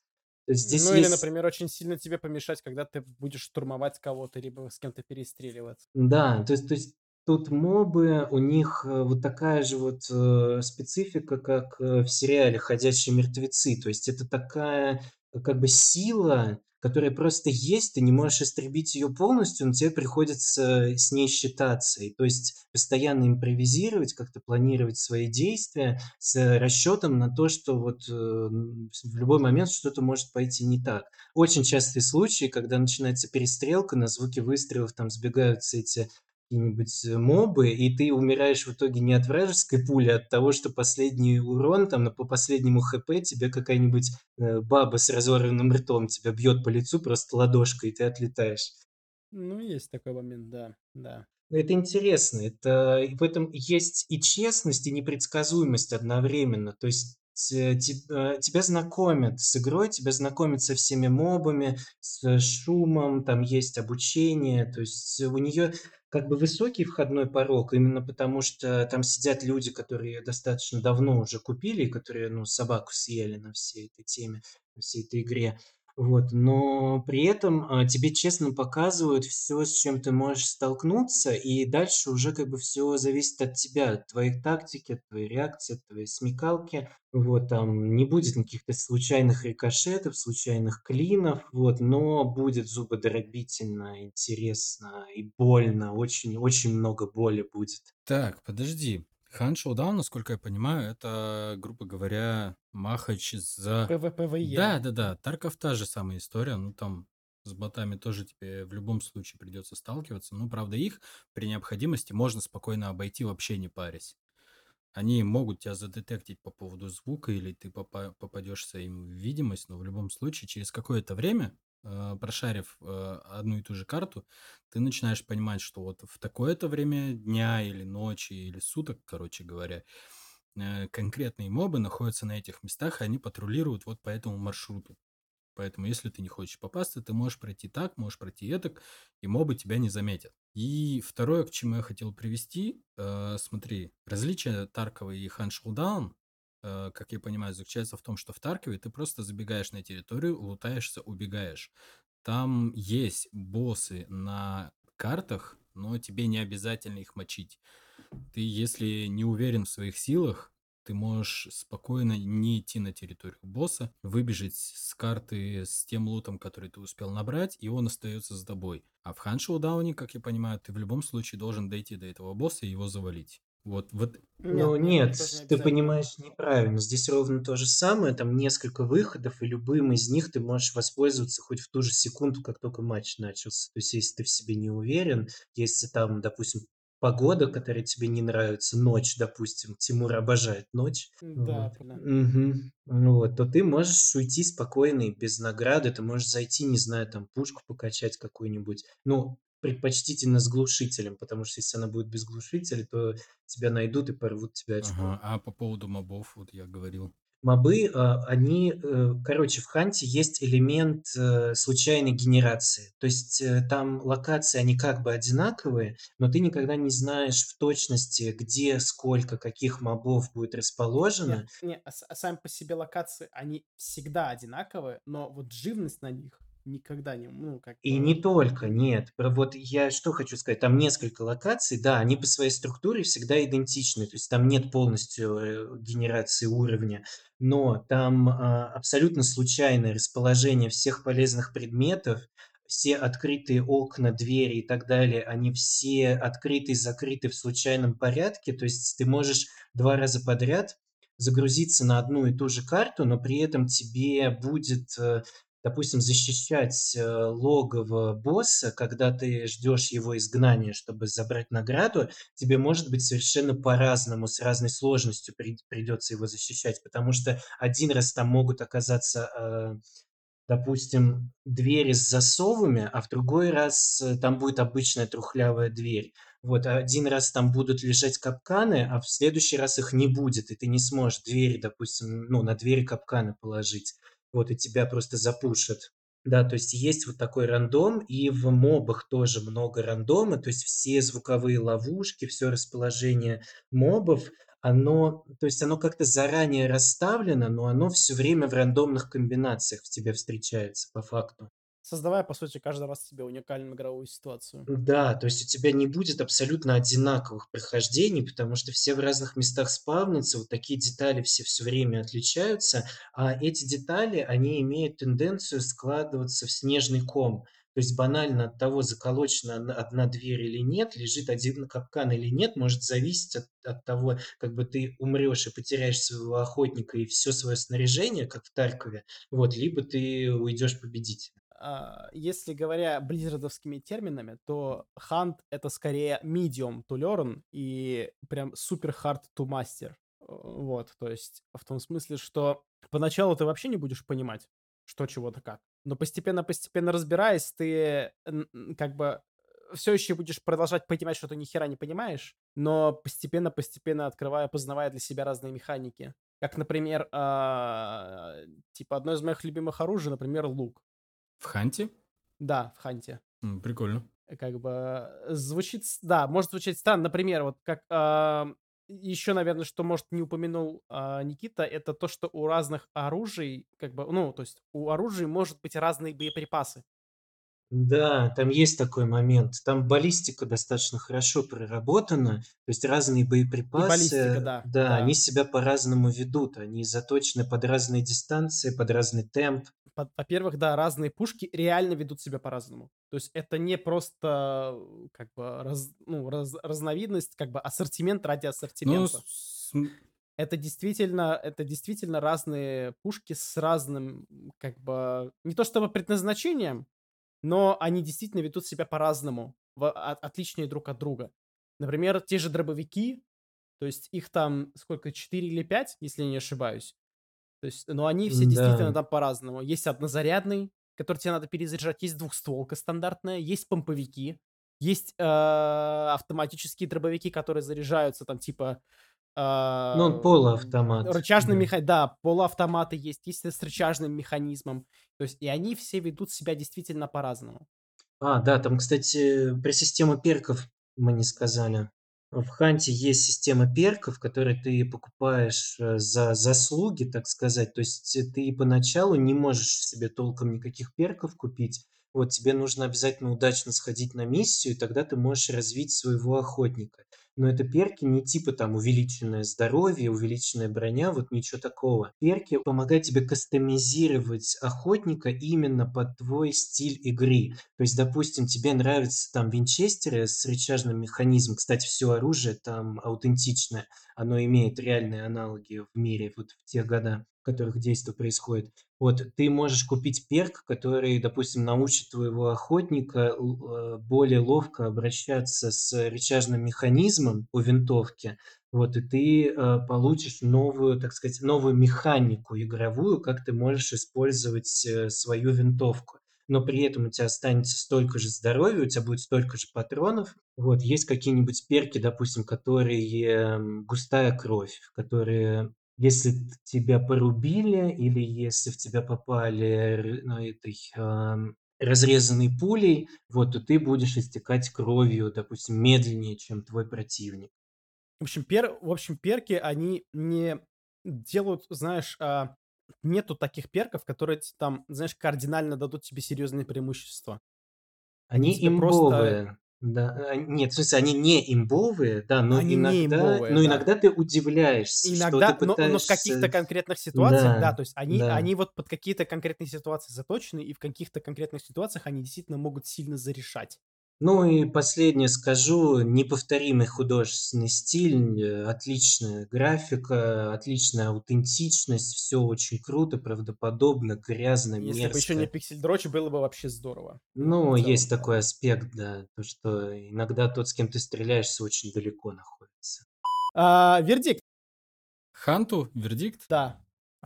То есть здесь ну или, есть... например, очень сильно тебе помешать, когда ты будешь штурмовать кого-то, либо с кем-то перестреливаться. Да, то есть, то есть тут мобы, у них э, вот такая же вот э, специфика, как э, в сериале «Ходячие мертвецы». То есть это такая как бы сила, которая просто есть, ты не можешь истребить ее полностью, но тебе приходится с ней считаться. И то есть постоянно импровизировать, как-то планировать свои действия с расчетом на то, что вот э, в любой момент что-то может пойти не так. Очень частые случаи, когда начинается перестрелка, на звуки выстрелов там сбегаются эти какие-нибудь э, мобы, и ты умираешь в итоге не от вражеской пули, а от того, что последний урон, там, по последнему хп тебе какая-нибудь э, баба с разорванным ртом тебя бьет по лицу просто ладошкой, и ты отлетаешь. Ну, есть такой момент, да, да. Это интересно, это в этом есть и честность, и непредсказуемость одновременно. То есть тебя знакомят с игрой, тебя знакомят со всеми мобами, с шумом, там есть обучение, то есть у нее как бы высокий входной порог, именно потому что там сидят люди, которые достаточно давно уже купили, которые, ну, собаку съели на всей этой теме, на всей этой игре. Вот, но при этом а, тебе честно показывают все, с чем ты можешь столкнуться, и дальше уже как бы все зависит от тебя, от твоей тактики, от твоей реакции, от твоей смекалки. Вот, там не будет каких-то случайных рикошетов, случайных клинов, вот, но будет зубодробительно, интересно и больно, очень-очень много боли будет. Так, подожди. Hunt: Showdown, насколько я понимаю, это, грубо говоря, Махач за... PvPvE. Да, да, да. Тарков та же самая история. Ну, там с ботами тоже тебе в любом случае придется сталкиваться. Ну, правда, их при необходимости можно спокойно обойти, вообще не парясь. Они могут тебя задетектить по поводу звука, или ты попа- попадешься им в видимость, но в любом случае через какое-то время, э, прошарив э, одну и ту же карту, ты начинаешь понимать, что вот в такое-то время дня или ночи или суток, короче говоря, э, конкретные мобы находятся на этих местах, и они патрулируют вот по этому маршруту. Поэтому, если ты не хочешь попасться, ты можешь пройти так, можешь пройти этак, и мобы тебя не заметят. И второе, к чему я хотел привести, э, смотри, различие Таркова и Хан Шоудаун, э, как я понимаю, заключается в том, что в Таркове ты просто забегаешь на территорию, лутаешься, убегаешь. Там есть боссы на картах, но тебе не обязательно их мочить. Ты, если не уверен в своих силах, ты можешь спокойно не идти на территорию босса, выбежать с карты с тем лутом, который ты успел набрать, и он остается с тобой. А в Хан Шоудауне, как я понимаю, ты в любом случае должен дойти до этого босса и его завалить. Вот, вот. Ну нет, нет ты понимаешь неправильно. Здесь ровно то же самое. Там несколько выходов, и любым из них ты можешь воспользоваться хоть в ту же секунду, как только матч начался. То есть, если ты в себе не уверен, если там, допустим, погода, которая тебе не нравится, ночь, допустим, Тимур обожает ночь, да, вот. Угу. вот, то ты можешь уйти спокойно и без награды, ты можешь зайти, не знаю, там пушку покачать какую-нибудь, ну, предпочтительно с глушителем, потому что если она будет без глушителя, то тебя найдут и порвут тебя очко. Ага, а по поводу мобов, вот я говорил. Мобы, а, они, э, короче, в Ханте есть элемент э, случайной генерации. То есть э, там локации, они как бы одинаковые, но ты никогда не знаешь в точности, где, сколько, каких мобов будет расположено. Нет, не, а, а сами по себе локации, они всегда одинаковые, но вот живность на них никогда не, ну, как И не только, нет. Вот я что хочу сказать, там несколько локаций, да, они по своей структуре всегда идентичны, то есть там нет полностью э, генерации уровня, но там а, абсолютно случайное расположение всех полезных предметов, все открытые окна, двери и так далее, они все открыты и закрыты в случайном порядке, то есть ты можешь два раза подряд загрузиться на одну и ту же карту, но при этом тебе будет э, допустим, защищать э, логово босса, когда ты ждешь его изгнания, чтобы забрать награду, тебе может быть совершенно по-разному, с разной сложностью при, придется его защищать, потому что один раз там могут оказаться, э, допустим, двери с засовами, а в другой раз э, там будет обычная трухлявая дверь. Вот, один раз там будут лежать капканы, а в следующий раз их не будет, и ты не сможешь двери, допустим, ну, на двери капканы положить вот, и тебя просто запушат. Да, то есть есть вот такой рандом, и в мобах тоже много рандома, то есть все звуковые ловушки, все расположение мобов, оно, то есть оно как-то заранее расставлено, но оно все время в рандомных комбинациях в тебе встречается по факту создавая, по сути, каждый раз себе уникальную игровую ситуацию. Да, то есть у тебя не будет абсолютно одинаковых прохождений, потому что все в разных местах спавнятся, вот такие детали все все время отличаются, а эти детали, они имеют тенденцию складываться в снежный ком. То есть банально от того, заколочена одна дверь или нет, лежит один капкан или нет, может зависеть от, от того, как бы ты умрешь и потеряешь своего охотника и все свое снаряжение, как в Таркове, вот, либо ты уйдешь победителем. А, если говоря близзардовскими терминами, то Hunt — это скорее medium to learn и прям super hard to master. Вот, то есть в том смысле, что поначалу ты вообще не будешь понимать, что чего-то как. Но постепенно-постепенно разбираясь, ты как бы все еще будешь продолжать понимать, что ты ни хера не понимаешь, но постепенно-постепенно открывая, познавая для себя разные механики. Как, например, э, типа одно из моих любимых оружий, например, лук. В Ханте? Да, в Ханте. М, прикольно. Как бы звучит, да, может звучать странно. Например, вот как а, еще, наверное, что, может, не упомянул а, Никита, это то, что у разных оружий, как бы, ну, то есть у оружия может быть разные боеприпасы. Да, там есть такой момент. Там баллистика достаточно хорошо проработана, то есть разные боеприпасы, баллистика, да, да, да. они себя по-разному ведут, они заточены под разные дистанции, под разный темп во-первых, да, разные пушки реально ведут себя по-разному. То есть это не просто как бы раз, ну, раз, разновидность, как бы ассортимент ради ну, ассортимента. Ну. Это действительно, это действительно разные пушки с разным, как бы, не то чтобы предназначением, но они действительно ведут себя по-разному, от, отличные друг от друга. Например, те же дробовики, то есть их там сколько, 4 или 5, если не ошибаюсь. То есть, но они все действительно там по-разному. Есть однозарядный, который тебе надо перезаряжать, есть двухстволка стандартная, есть помповики, есть э, автоматические дробовики, которые заряжаются там типа... Э, ну, он полуавтомат. Рычажный да. механизм, да, полуавтоматы есть, есть с рычажным механизмом. То есть, и они все ведут себя действительно по-разному. А, да, там, кстати, про систему перков мы не сказали. В Ханте есть система перков, которые ты покупаешь э, за заслуги, так сказать. То есть э, ты поначалу не можешь себе толком никаких перков купить. Вот тебе нужно обязательно удачно сходить на миссию, и тогда ты можешь развить своего охотника но это перки не типа там увеличенное здоровье, увеличенная броня, вот ничего такого. Перки помогают тебе кастомизировать охотника именно под твой стиль игры. То есть, допустим, тебе нравятся там винчестеры с рычажным механизмом. Кстати, все оружие там аутентичное. Оно имеет реальные аналоги в мире вот в те года, в которых действие происходит. Вот ты можешь купить перк, который, допустим, научит твоего охотника э, более ловко обращаться с рычажным механизмом у винтовки. Вот, и ты э, получишь новую, так сказать, новую механику игровую, как ты можешь использовать э, свою винтовку. Но при этом у тебя останется столько же здоровья, у тебя будет столько же патронов. Вот, есть какие-нибудь перки, допустим, которые густая кровь, которые если тебя порубили или если в тебя попали ну, этой э, разрезанной пулей, вот, то ты будешь истекать кровью, допустим, медленнее, чем твой противник. В общем, пер... в общем, перки, они не делают, знаешь, а, нету таких перков, которые там, знаешь, кардинально дадут тебе серьезные преимущества. Они имбовые. Просто... Да, а, нет, в смысле, они не имбовые, да, но они иногда, имбовые, но да. иногда ты удивляешься, иногда, что ты пытаешься... но, но в каких-то конкретных ситуациях, да, да то есть они, да. они вот под какие-то конкретные ситуации заточены, и в каких-то конкретных ситуациях они действительно могут сильно зарешать. Ну и последнее скажу, неповторимый художественный стиль, э, отличная графика, отличная аутентичность, все очень круто, правдоподобно, грязно, Если бы еще не пиксель дрочь, было бы вообще здорово. Ну, есть такой аспект, да, то что иногда тот, с кем ты стреляешься, очень далеко находится. А, вердикт. Ханту, вердикт? Да.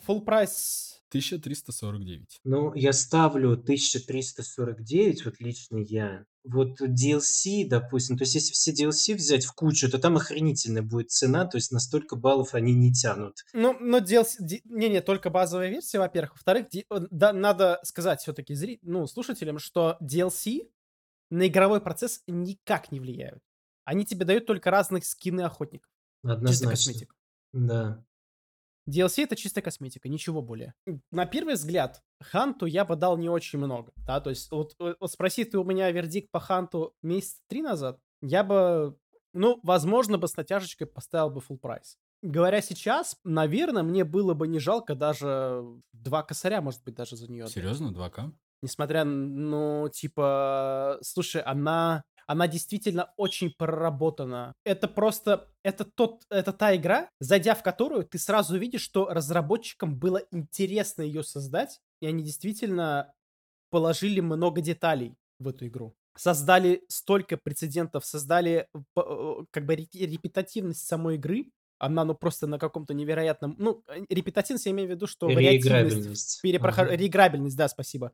Full прайс 1349. Ну, я ставлю 1349, вот лично я. Вот DLC, допустим, то есть если все DLC взять в кучу, то там охренительная будет цена, то есть на столько баллов они не тянут. Ну, но DLC... Не-не, только базовая версия, во-первых. Во-вторых, да, надо сказать все-таки зри... ну, слушателям, что DLC на игровой процесс никак не влияют. Они тебе дают только разные скины охотников. Однозначно. Чисто косметику. Да. DLC это чистая косметика, ничего более. На первый взгляд, Ханту я бы дал не очень много, да, то есть вот, вот спроси ты у меня вердикт по Ханту месяц три назад, я бы, ну, возможно бы с натяжечкой поставил бы full прайс. Говоря сейчас, наверное, мне было бы не жалко даже два косаря, может быть, даже за нее. Серьезно, 2К? Несмотря, ну, типа, слушай, она она действительно очень проработана. Это просто, это тот, это та игра, зайдя в которую ты сразу видишь, что разработчикам было интересно ее создать, и они действительно положили много деталей в эту игру. Создали столько прецедентов, создали э, как бы репетативность самой игры, она, ну, просто на каком-то невероятном... Ну, репетативность я имею в виду, что... Реиграбельность. Перепроход... Ага. Реиграбельность, да, спасибо.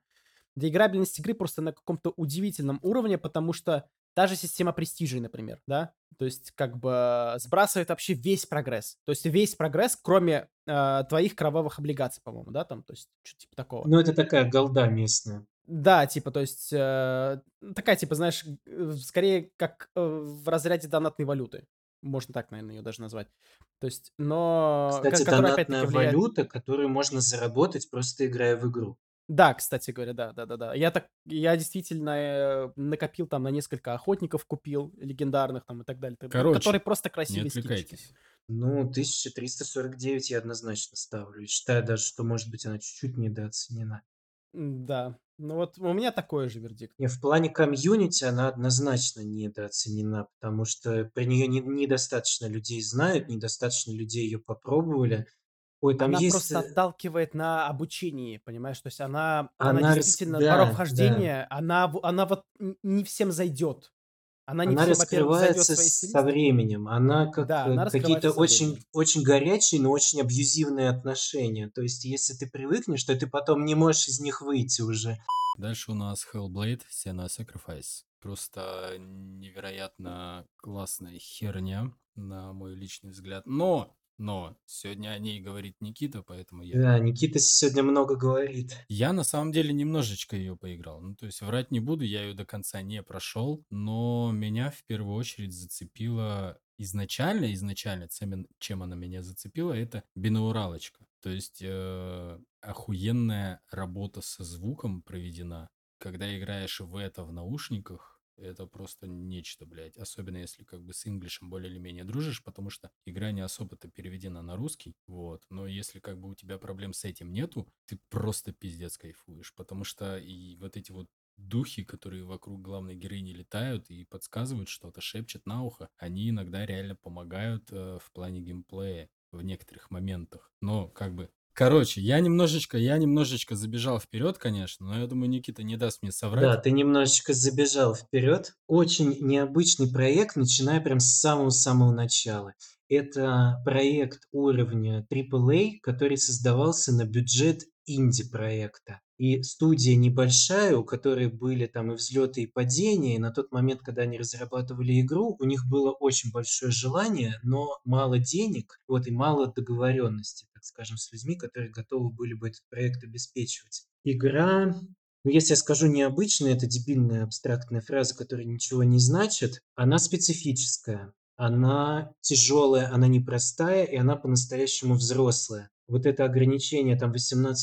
Реиграбельность игры просто на каком-то удивительном уровне, потому что Та же система престижей, например, да? То есть как бы сбрасывает вообще весь прогресс. То есть весь прогресс, кроме э, твоих кровавых облигаций, по-моему, да? Там, то есть что-то типа такого. Ну, это такая голда местная. Да, типа, то есть э, такая, типа, знаешь, скорее как э, в разряде донатной валюты. Можно так, наверное, ее даже назвать. То есть, но... Кстати, донатная влияет... валюта, которую можно заработать, просто играя в игру. Да, кстати говоря, да, да, да, да. Я так, я действительно э, накопил там на несколько охотников, купил легендарных там и так далее, Короче, которые просто красивые не отвлекайтесь. Ну, 1349 я однозначно ставлю. считаю даже, что, может быть, она чуть-чуть недооценена. Да, ну вот у меня такой же вердикт. Не, в плане комьюнити она однозначно недооценена, потому что про нее не, недостаточно людей знают, недостаточно людей ее попробовали. Ой, там Она есть... просто э отталкивает на обучении, понимаешь? То есть она, она, она действительно, рас... да, порог вхождения, да. она, она вот не всем зайдет. Она, не она всем, раскрывается со временем. Она как да, она какие-то очень, очень горячие, но очень абьюзивные отношения. То есть, если ты привыкнешь, то ты потом не можешь из них выйти уже. Дальше у нас Hellblade, Senna Sacrifice. Просто невероятно классная херня, на мой личный взгляд. Но но сегодня о ней говорит Никита, поэтому я... Да, Никита сегодня много говорит. Я на самом деле немножечко ее поиграл. Ну, то есть врать не буду, я ее до конца не прошел, но меня в первую очередь зацепила изначально, изначально, чем она меня зацепила, это бинауралочка. То есть э, охуенная работа со звуком проведена. Когда играешь в это в наушниках, это просто нечто, блядь. Особенно если как бы с инглишем более или менее дружишь, потому что игра не особо-то переведена на русский, вот. Но если как бы у тебя проблем с этим нету, ты просто пиздец кайфуешь, потому что и вот эти вот духи, которые вокруг главной героини летают и подсказывают что-то, шепчут на ухо, они иногда реально помогают э, в плане геймплея в некоторых моментах. Но как бы Короче, я немножечко, я немножечко забежал вперед, конечно, но я думаю, Никита не даст мне соврать. Да, ты немножечко забежал вперед. Очень необычный проект, начиная прям с самого-самого начала. Это проект уровня AAA, который создавался на бюджет инди-проекта. И студия небольшая, у которой были там и взлеты, и падения, и на тот момент, когда они разрабатывали игру, у них было очень большое желание, но мало денег, вот, и мало договоренности, так скажем, с людьми, которые готовы были бы этот проект обеспечивать. Игра ну, если я скажу необычная, это дебильная абстрактная фраза, которая ничего не значит, она специфическая, она тяжелая, она непростая, и она по-настоящему взрослая. Вот это ограничение там 18+,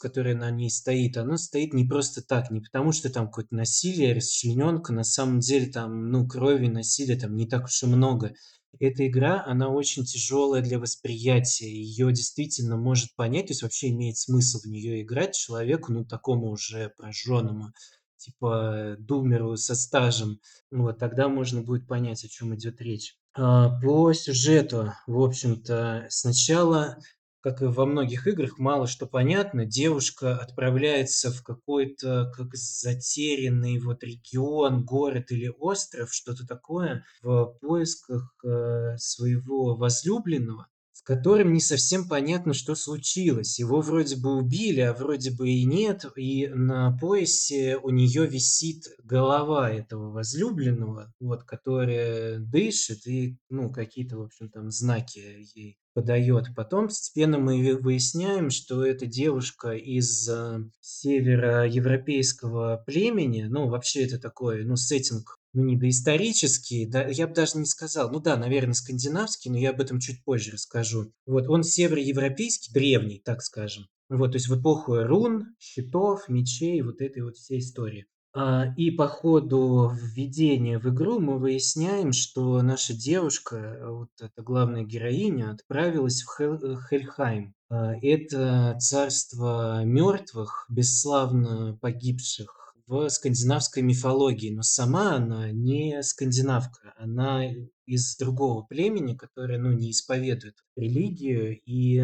которое на ней стоит, оно стоит не просто так, не потому что там какое-то насилие, расчлененка, на самом деле там, ну, крови, насилия там не так уж и много. Эта игра, она очень тяжелая для восприятия, ее действительно может понять, то есть вообще имеет смысл в нее играть человеку, ну, такому уже прожженному, типа думеру со стажем, вот, тогда можно будет понять, о чем идет речь. А, по сюжету, в общем-то, сначала как и во многих играх, мало что понятно. Девушка отправляется в какой-то как затерянный вот регион, город или остров, что-то такое, в поисках э, своего возлюбленного, которым не совсем понятно, что случилось. Его вроде бы убили, а вроде бы и нет, и на поясе у нее висит голова этого возлюбленного, вот, которая дышит, и, ну, какие-то, в общем, там знаки ей подает. Потом постепенно мы выясняем, что эта девушка из э, североевропейского племени, ну, вообще это такой, ну, сеттинг, ну, не доисторический, да, я бы даже не сказал, ну да, наверное, скандинавский, но я об этом чуть позже расскажу. Вот, он североевропейский, древний, так скажем. Вот, то есть в эпоху рун, щитов, мечей, вот этой вот всей истории. А, и по ходу введения в игру мы выясняем, что наша девушка, вот эта главная героиня, отправилась в Хел э, Хельхайм. А, это царство мертвых, бесславно погибших в скандинавской мифологии, но сама она не скандинавка, она из другого племени, которое, ну, не исповедует религию, и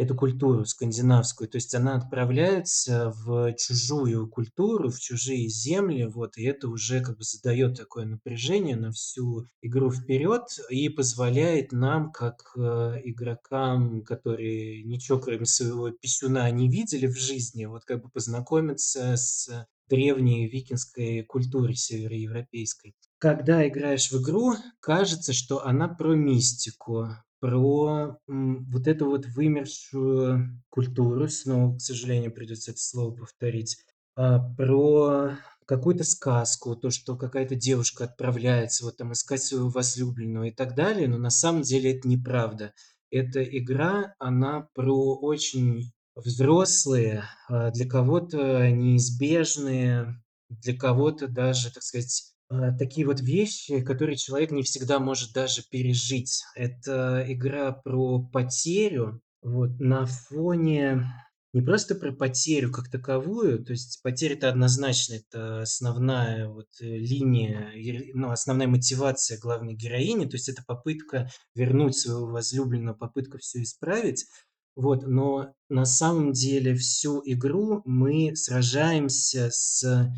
эту культуру скандинавскую. То есть она отправляется в чужую культуру, в чужие земли, вот, и это уже как бы задает такое напряжение на всю игру вперед и позволяет нам, как э, игрокам, которые ничего кроме своего писюна не видели в жизни, вот как бы познакомиться с древней викинской культурой североевропейской. Когда играешь в игру, кажется, что она про мистику, про вот эту вот вымершую культуру, снова, к сожалению, придется это слово повторить, а, про какую-то сказку, то, что какая-то девушка отправляется вот там искать своего возлюбленного и так далее, но на самом деле это неправда. Эта игра, она про очень взрослые, а, для кого-то неизбежные, для кого-то даже, так сказать, а, такие вот вещи, которые человек не всегда может даже пережить. Это игра про потерю, вот, на фоне не просто про потерю как таковую, то есть потеря это однозначно, это основная вот линия, ну, основная мотивация главной героини, то есть это попытка вернуть своего возлюбленного, попытка все исправить, вот, но на самом деле всю игру мы сражаемся с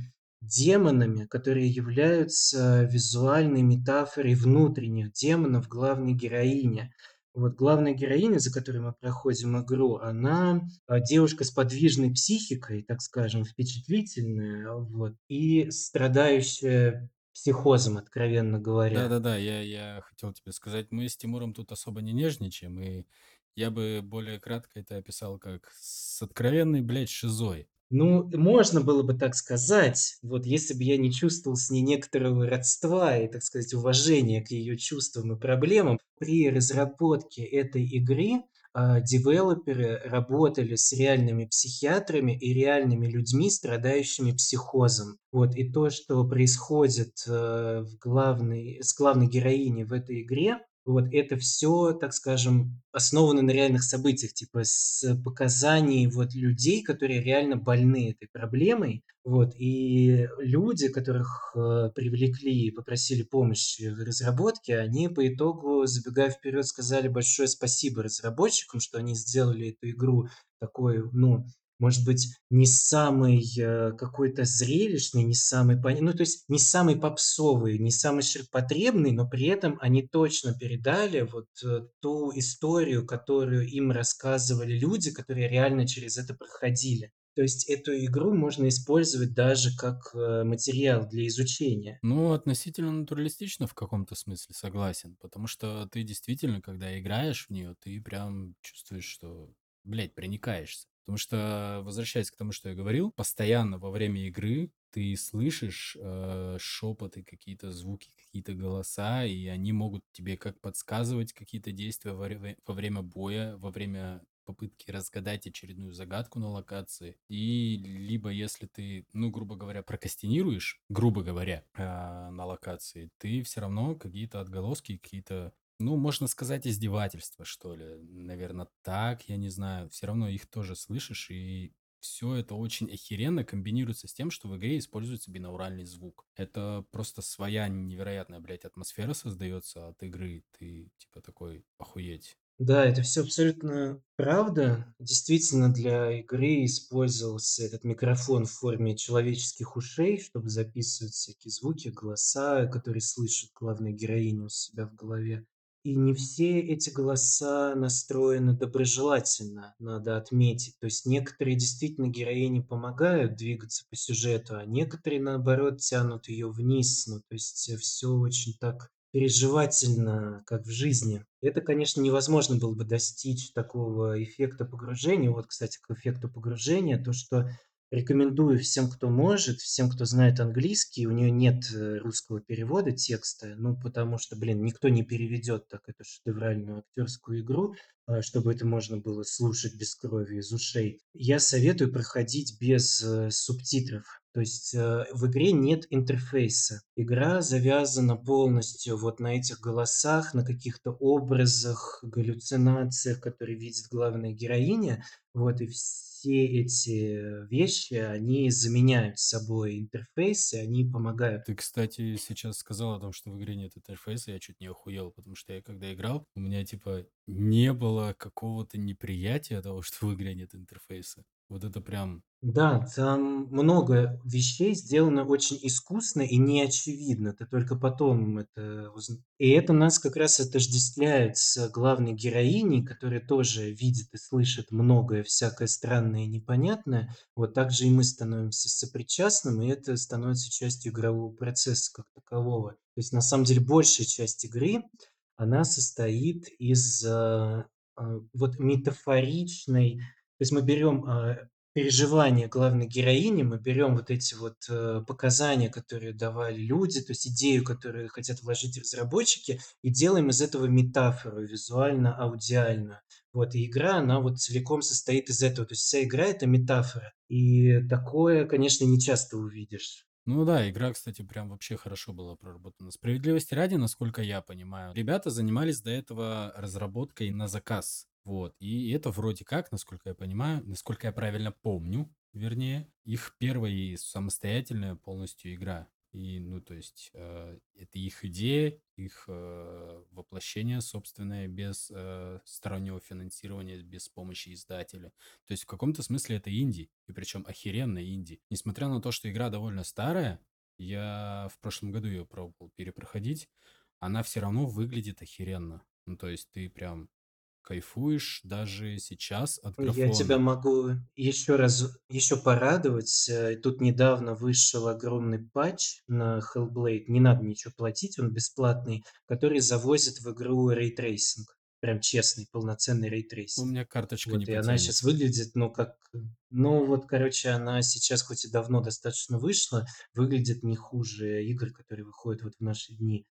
демонами, которые являются визуальной метафорой внутренних демонов главной героини. Вот главная героиня, за которой мы проходим игру, она а, девушка с подвижной психикой, так скажем, впечатлительная, вот, и страдающая психозом, откровенно говоря. Да-да-да, я, я хотел тебе сказать, мы с Тимуром тут особо не нежничаем, и я бы более кратко это описал как с откровенной, блядь, шизой. Ну, можно было бы так сказать, вот если бы я не чувствовал с ней некоторого родства и, так сказать, уважения к ее чувствам и проблемам. При разработке этой игры а, девелоперы работали с реальными психиатрами и реальными людьми, страдающими психозом. Вот, и то, что происходит э, в главной, с главной героиней в этой игре, вот это все, так скажем, основано на реальных событиях, типа с показаний вот людей, которые реально больны этой проблемой. Вот, и люди, которых э, привлекли и попросили помощи в разработке, они по итогу, забегая вперед, сказали большое спасибо разработчикам, что они сделали эту игру такой, ну, может быть, не самый э, какой-то зрелищный, не самый, ну, то есть не самый попсовый, не самый ширпотребный, но при этом они точно передали вот э, ту историю, которую им рассказывали люди, которые реально через это проходили. То есть эту игру можно использовать даже как э, материал для изучения. Ну, относительно натуралистично в каком-то смысле, согласен. Потому что ты действительно, когда играешь в нее, ты прям чувствуешь, что, блядь, проникаешься. Потому что, возвращаясь к тому, что я говорил, постоянно во время игры ты слышишь э, шепоты, какие-то звуки, какие-то голоса, и они могут тебе как подсказывать какие-то действия во, во время боя, во время попытки разгадать очередную загадку на локации. И либо если ты, ну, грубо говоря, прокастинируешь, грубо говоря, э, на локации, ты все равно какие-то отголоски, какие-то ну, можно сказать, издевательства, что ли. Наверное, так, я не знаю. Все равно их тоже слышишь, и все это очень охеренно комбинируется с тем, что в игре используется бинауральный звук. Это просто своя невероятная, блядь, атмосфера создается от игры. Ты типа такой охуеть. Да, это все абсолютно правда. Действительно, для игры использовался этот микрофон в форме человеческих ушей, чтобы записывать всякие звуки, голоса, которые слышит главная героиня у себя в голове. И не все эти голоса настроены доброжелательно, надо отметить. То есть некоторые действительно героине помогают двигаться по сюжету, а некоторые, наоборот, тянут ее вниз. Ну, то есть все очень так переживательно, как в жизни. Это, конечно, невозможно было бы достичь такого эффекта погружения. Вот, кстати, к эффекту погружения, то, что Рекомендую всем, кто может, всем, кто знает английский. У нее нет э, русского перевода текста, ну, потому что, блин, никто не переведет так эту шедевральную актерскую игру, а, чтобы это можно было слушать без крови из ушей. Я советую проходить без э, субтитров. То есть э, в игре нет интерфейса. Игра завязана полностью вот на этих голосах, на каких-то образах, галлюцинациях, которые видит главная героиня. Вот, и все эти вещи, они заменяют собой интерфейсы, они помогают. Ты, кстати, сейчас сказал о том, что в игре нет интерфейса, я чуть не охуел, потому что я когда играл, у меня типа не было какого-то неприятия того, что в игре нет интерфейса. Вот это прям Да, там много вещей сделано очень искусно и неочевидно. Ты только потом это узн И это нас как раз отождествляет с главной героиней, которая тоже видит и слышит многое всякое странное и непонятное. Вот так же и мы становимся сопричастным, и это становится частью игрового процесса как такового. То есть на самом деле большая часть игры, она состоит из, а, а, вот метафоричной есть мы берем э, переживания главной героини, мы берем вот эти вот э, показания, которые давали люди, то есть идею, которую хотят вложить разработчики, и делаем из этого метафору визуально-аудиальную. Вот, и игра, она вот целиком состоит из этого. То есть вся игра – это метафора. И такое, конечно, не часто увидишь. Ну да, игра, кстати, прям вообще хорошо была проработана. Справедливости ради, насколько я понимаю, ребята занимались до этого разработкой на заказ. Вот. И это вроде как, насколько я понимаю, насколько я правильно помню, вернее, их первая и самостоятельная полностью игра. И, ну, то есть, э, это их идея, их э, воплощение собственное, без э, стороннего финансирования, без помощи издателя. То есть, в каком-то смысле это инди, и причем охеренная инди. Несмотря на то, что игра довольно старая, я в прошлом году ее пробовал перепроходить, она все равно выглядит охеренно. Ну, то есть, ты прям кайфуешь даже сейчас от Я тебя графона. могу еще раз, еще порадовать. Э, Тут недавно вышел огромный патч на Hellblade. Не надо ничего платить, он бесплатный, который завозит в игру ray tracing. Прям честный, полноценный У ray tracing. меня карточка Вот, не и она сейчас выглядит, ну, как... Ну, вот, короче, она сейчас, хоть и давно достаточно вышла, выглядит не хуже игр, которые выходят вот в наши дни.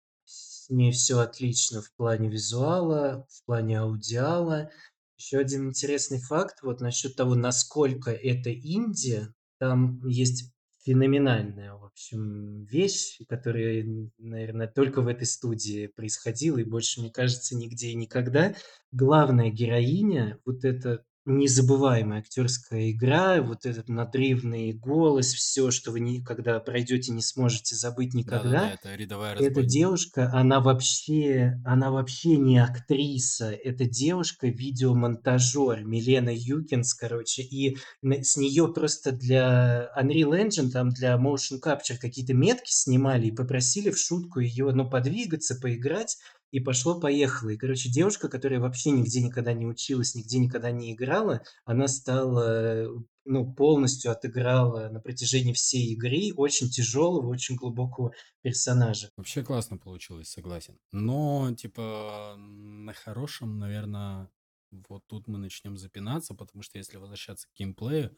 С ней все отлично в плане визуала, в плане аудиала. Еще один интересный факт вот насчет того, насколько это Индия. Там есть феноменальная, в общем, вещь, которая, наверное, только в этой студии происходила и больше, мне кажется, нигде и никогда. Главная героиня, вот эта незабываемая актерская игра, вот этот надрывный голос, все, что вы никогда пройдете, не сможете забыть никогда. это рядовая Эта девушка, она вообще, она вообще не актриса, это девушка видеомонтажер Милена Юкинс, короче, и с нее просто для Unreal Engine, там для Motion Capture какие-то метки снимали и попросили в шутку ее, ну, подвигаться, поиграть, и пошло-поехало. И, короче, девушка, которая вообще нигде никогда не училась, нигде никогда не играла, она стала ну, полностью отыграла на протяжении всей игры очень тяжелого, очень глубокого персонажа. Вообще классно получилось, согласен. Но, типа, на хорошем, наверное, вот тут мы начнем запинаться, потому что если возвращаться к геймплею,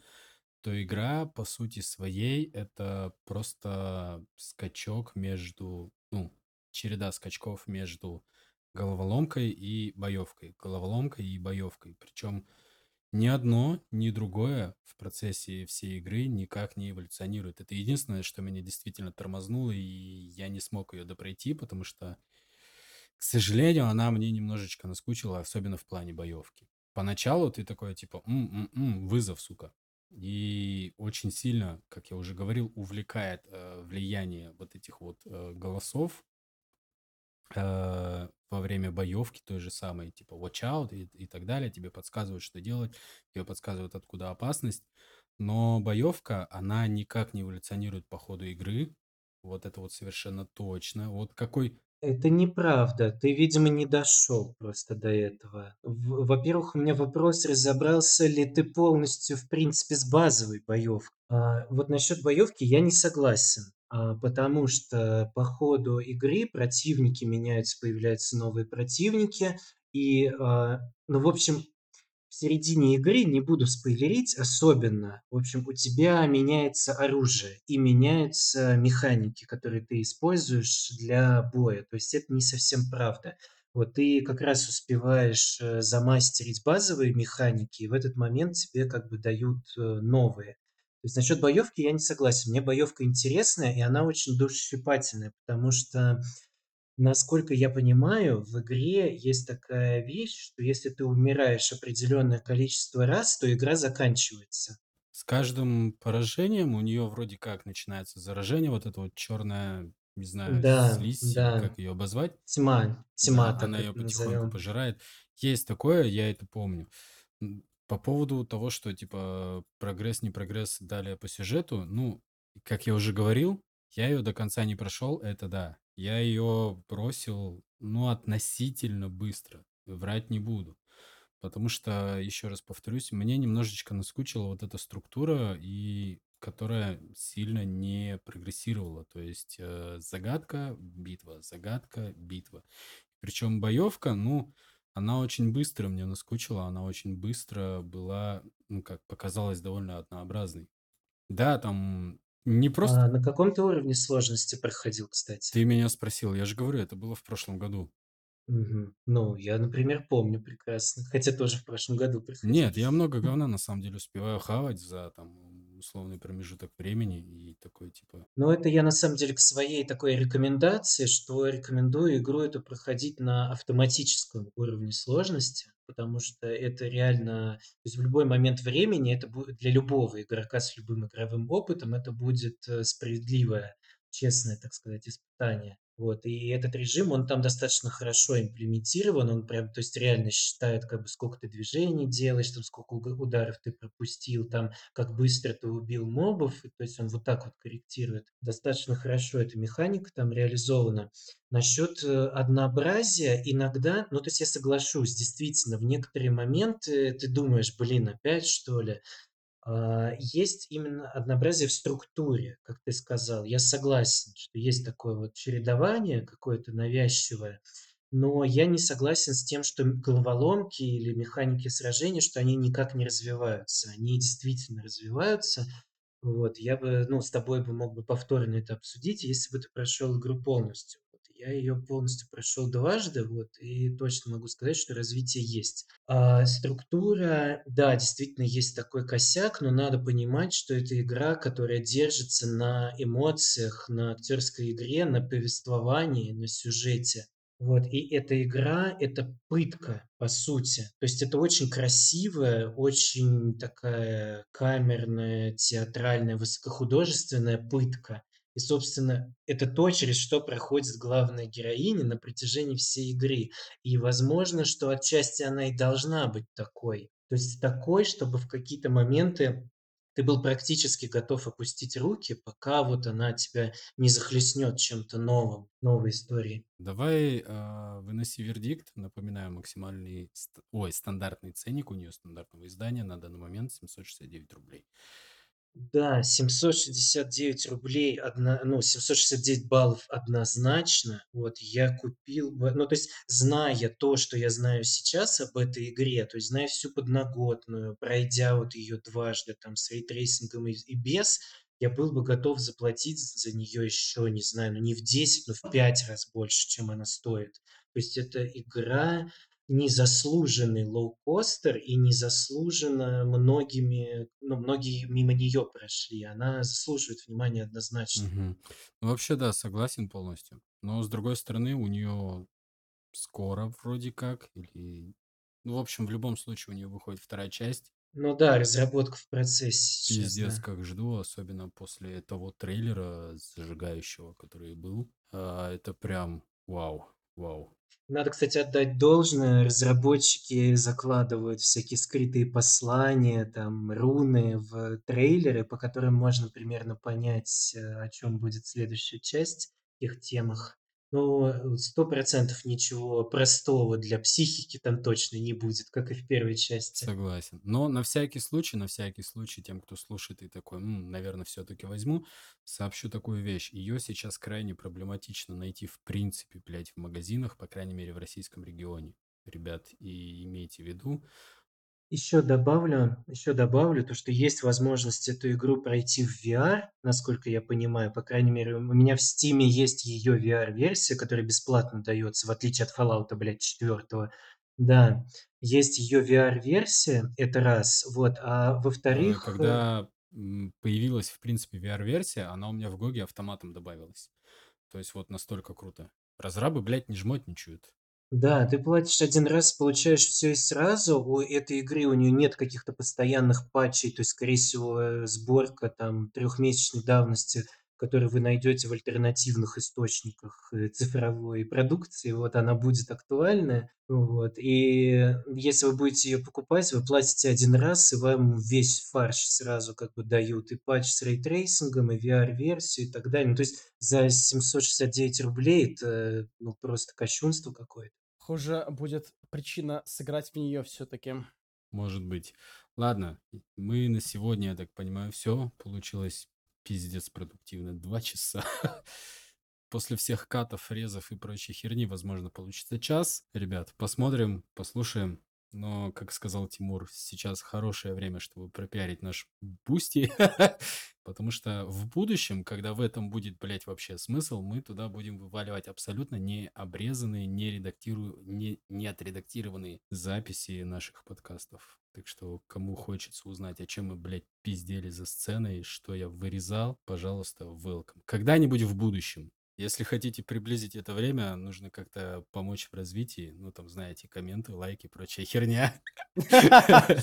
то игра, по сути своей, это просто скачок между, ну, череда скачков между головоломкой и боевкой, головоломкой и боевкой. Причем ни одно, ни другое в процессе всей игры никак не эволюционирует. Это единственное, что меня действительно тормознуло, и я не смог ее допройти, потому что, к сожалению, она мне немножечко наскучила, особенно в плане боевки. Поначалу ты такой, типа, м-м-м, вызов, сука. И очень сильно, как я уже говорил, увлекает э, влияние вот этих вот э, голосов э, во время боевки той же самой, типа watch out и, и так далее, тебе подсказывают, что делать, тебе подсказывают, откуда опасность. Но боевка, она никак не эволюционирует по ходу игры. Вот это вот совершенно точно. Вот какой это неправда. Ты, видимо, не дошел просто до этого. Во-первых, у меня вопрос, разобрался ли ты полностью, в принципе, с базовой боевкой. А, вот насчет боевки я не согласен, потому что по ходу игры противники меняются, появляются новые противники, и, а, ну, в общем, в середине игры, не буду спойлерить особенно, в общем, у тебя меняется оружие и меняются механики, которые ты используешь для боя. То есть это не совсем правда. Вот ты как раз успеваешь э, замастерить базовые механики, и в этот момент тебе как бы дают э, новые. То есть насчет боевки я не согласен. Мне боевка интересная, и она очень душесчипательная, потому что Насколько я понимаю, в игре есть такая вещь, что если ты умираешь определенное количество раз, то игра заканчивается. с каждым поражением у нее вроде как начинается заражение, вот это вот черная, не знаю, Да, слизь да. как ее обозвать. Тьма, тьма, Да, она ее потихоньку назовем. пожирает. Есть такое, я это помню. По поводу того, что типа прогресс, не прогресс далее по сюжету, ну, как я уже говорил, я ее до конца не прошел, это да. Я ее бросил, ну, относительно быстро. Врать не буду. Потому что, еще раз повторюсь, мне немножечко наскучила вот эта структура, и которая сильно не прогрессировала. То есть э, загадка, битва, загадка, битва. Причем боевка, ну, она очень быстро мне наскучила, она очень быстро была, ну, как показалось, довольно однообразной. Да, там не просто... А на каком ты уровне сложности проходил, кстати? Ты меня спросил, я же говорю, это было в прошлом году. Мгм. Ну, я, например, помню прекрасно, хотя тоже в прошлом году проходил. Нет, я много говна на самом деле успеваю хавать за там условный промежуток времени и такой типа... Ну, это я на самом деле к своей такой рекомендации, что рекомендую игру эту проходить на автоматическом уровне сложности, потому что это реально, то есть в любой момент времени это будет для любого игрока с любым игровым опытом, это будет э, справедливое, честное, так сказать, испытание. Вот, и этот режим, он там достаточно хорошо имплементирован, он прям, то есть реально считает, как бы, сколько ты движений делаешь, там, сколько ударов ты пропустил, там, как быстро ты убил мобов, и, то есть он вот так вот корректирует. Достаточно хорошо эта механика там реализована. Насчет э, однообразия иногда, ну, то есть я соглашусь, действительно, в некоторые моменты ты думаешь, блин, опять что ли? А, Есть именно однообразие в структуре, как ты сказал. Я согласен, что есть такое вот чередование какое-то навязчивое, но я не согласен с тем, что головоломки или механики сражений, что они никак не развиваются. Они действительно развиваются, вот, я бы, ну, с тобой бы мог бы повторно это обсудить, если бы ты прошел игру полностью. Я ее полностью прошел дважды, вот, и точно могу сказать, что развитие есть. А структура, да, действительно есть такой косяк, но надо понимать, что это игра, которая держится на эмоциях, на актерской игре, на повествовании, на сюжете. Вот, и эта игра- это пытка, по сути. То есть это очень красивая, очень такая камерная, театральная, высокохудожественная пытка. И, собственно, это то, через что проходит главная героиня на протяжении всей игры. И возможно, что отчасти она и должна быть такой. То есть такой, чтобы в какие-то моменты ты был практически готов опустить руки, пока вот она тебя не захлестнет чем-то новым, новой историей. Давай э, выноси вердикт. Напоминаю, максимальный, ст- ой, стандартный ценник у нее стандартного издания на данный момент 769 рублей. Да, 769 рублей, одна, ну, 769 баллов однозначно. Вот я купил бы, ну, то есть, зная то, что я знаю сейчас об этой игре, то есть, зная всю подноготную, пройдя вот ее дважды там с рейтрейсингом и, и без, я был бы готов заплатить за нее еще, не знаю, ну, не в 10, но в 5 раз больше, чем она стоит. То есть, это игра, незаслуженный лоукостер и незаслуженно многими, ну, многие мимо нее прошли. Она заслуживает внимания однозначно. Мгм. Ну, вообще, да, согласен полностью. Но, с другой стороны, у нее скоро вроде как, или... Ну, в общем, в любом случае у нее выходит вторая часть. Ну да, разработка в процессе сейчас, Пиздец, да. как жду, особенно после того трейлера зажигающего, который был. А, это прям вау, вау. Надо, кстати, отдать должное. Разработчики закладывают всякие скрытые послания, там, руны в трейлеры, по которым можно примерно понять, э, о чем будет следующая часть, их темах. Но сто процентов ничего простого для психики там точно не будет, как и в первой части. Согласен. Но на всякий случай, на всякий случай, тем, кто слушает и такой, «М, наверное, все-таки возьму, сообщу такую вещь. Ее сейчас крайне проблематично найти в принципе, блядь, в магазинах, по крайней мере, в российском регионе. Ребят, и имейте в виду, Еще добавлю, еще добавлю то, что есть возможность эту игру пройти в VR, насколько я понимаю. По крайней мере, у меня в Стиме есть ее VR-версия, которая бесплатно дается, в отличие от Fallout, блядь, 4. Да, есть ее VR-версия, это раз. Вот, а э, во-вторых, э, когда м, появилась, в принципе, VR-версия, она у меня в Гоге автоматом добавилась. То есть вот настолько круто. Разрабы, блядь, не жмотничают. Да, ты платишь один раз, получаешь все и сразу. У этой игры у нее нет каких-то постоянных патчей, то есть, скорее всего, э, сборка там трехмесячной давности, которую вы найдете в альтернативных источниках э, цифровой продукции, вот она будет актуальна. Вот. И если вы будете ее покупать, вы платите один раз, и вам весь фарш сразу как бы дают и патч с рейтрейсингом, и VR-версию и так далее. Ну, то есть за 769 рублей это ну, просто кощунство какое-то. Похоже, будет причина сыграть в нее все-таки. Может быть. Ладно, мы на сегодня, я так понимаю, все. Получилось пиздец продуктивно. Два часа. После всех катов, резов и прочей херни, возможно, получится час. Ребят, посмотрим, послушаем. Но, как сказал Тимур, сейчас хорошее время, чтобы пропиарить наш бусти. Потому что в будущем, когда в этом будет, блядь, вообще смысл, мы туда будем вываливать абсолютно не обрезанные, не, редактиру... не, не отредактированные записи наших подкастов. Так что, кому хочется узнать, о чем мы, блядь, пиздели за сценой, что я вырезал, пожалуйста, welcome. Когда-нибудь в будущем. Если хотите приблизить это время, нужно как-то помочь в развитии. Ну, там, знаете, комменты, лайки, прочая херня.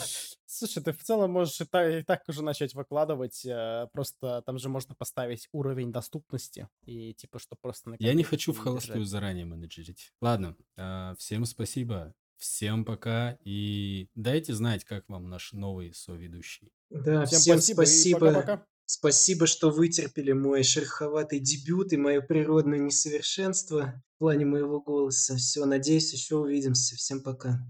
Слушай, ты в целом можешь и так, и так уже начать выкладывать. э, Просто там же можно поставить уровень доступности. И типа, что просто на Я не хочу в холостую держать. заранее менеджерить. Ладно, а, всем спасибо, всем пока и дайте знать, как вам наш новый соведущий. Да, Всем всем спасибо спасибо. пока-пока. Спасибо, что вытерпели мой шероховатый дебют и мое природное несовершенство в плане моего голоса. Все, надеюсь, еще увидимся. Всем пока.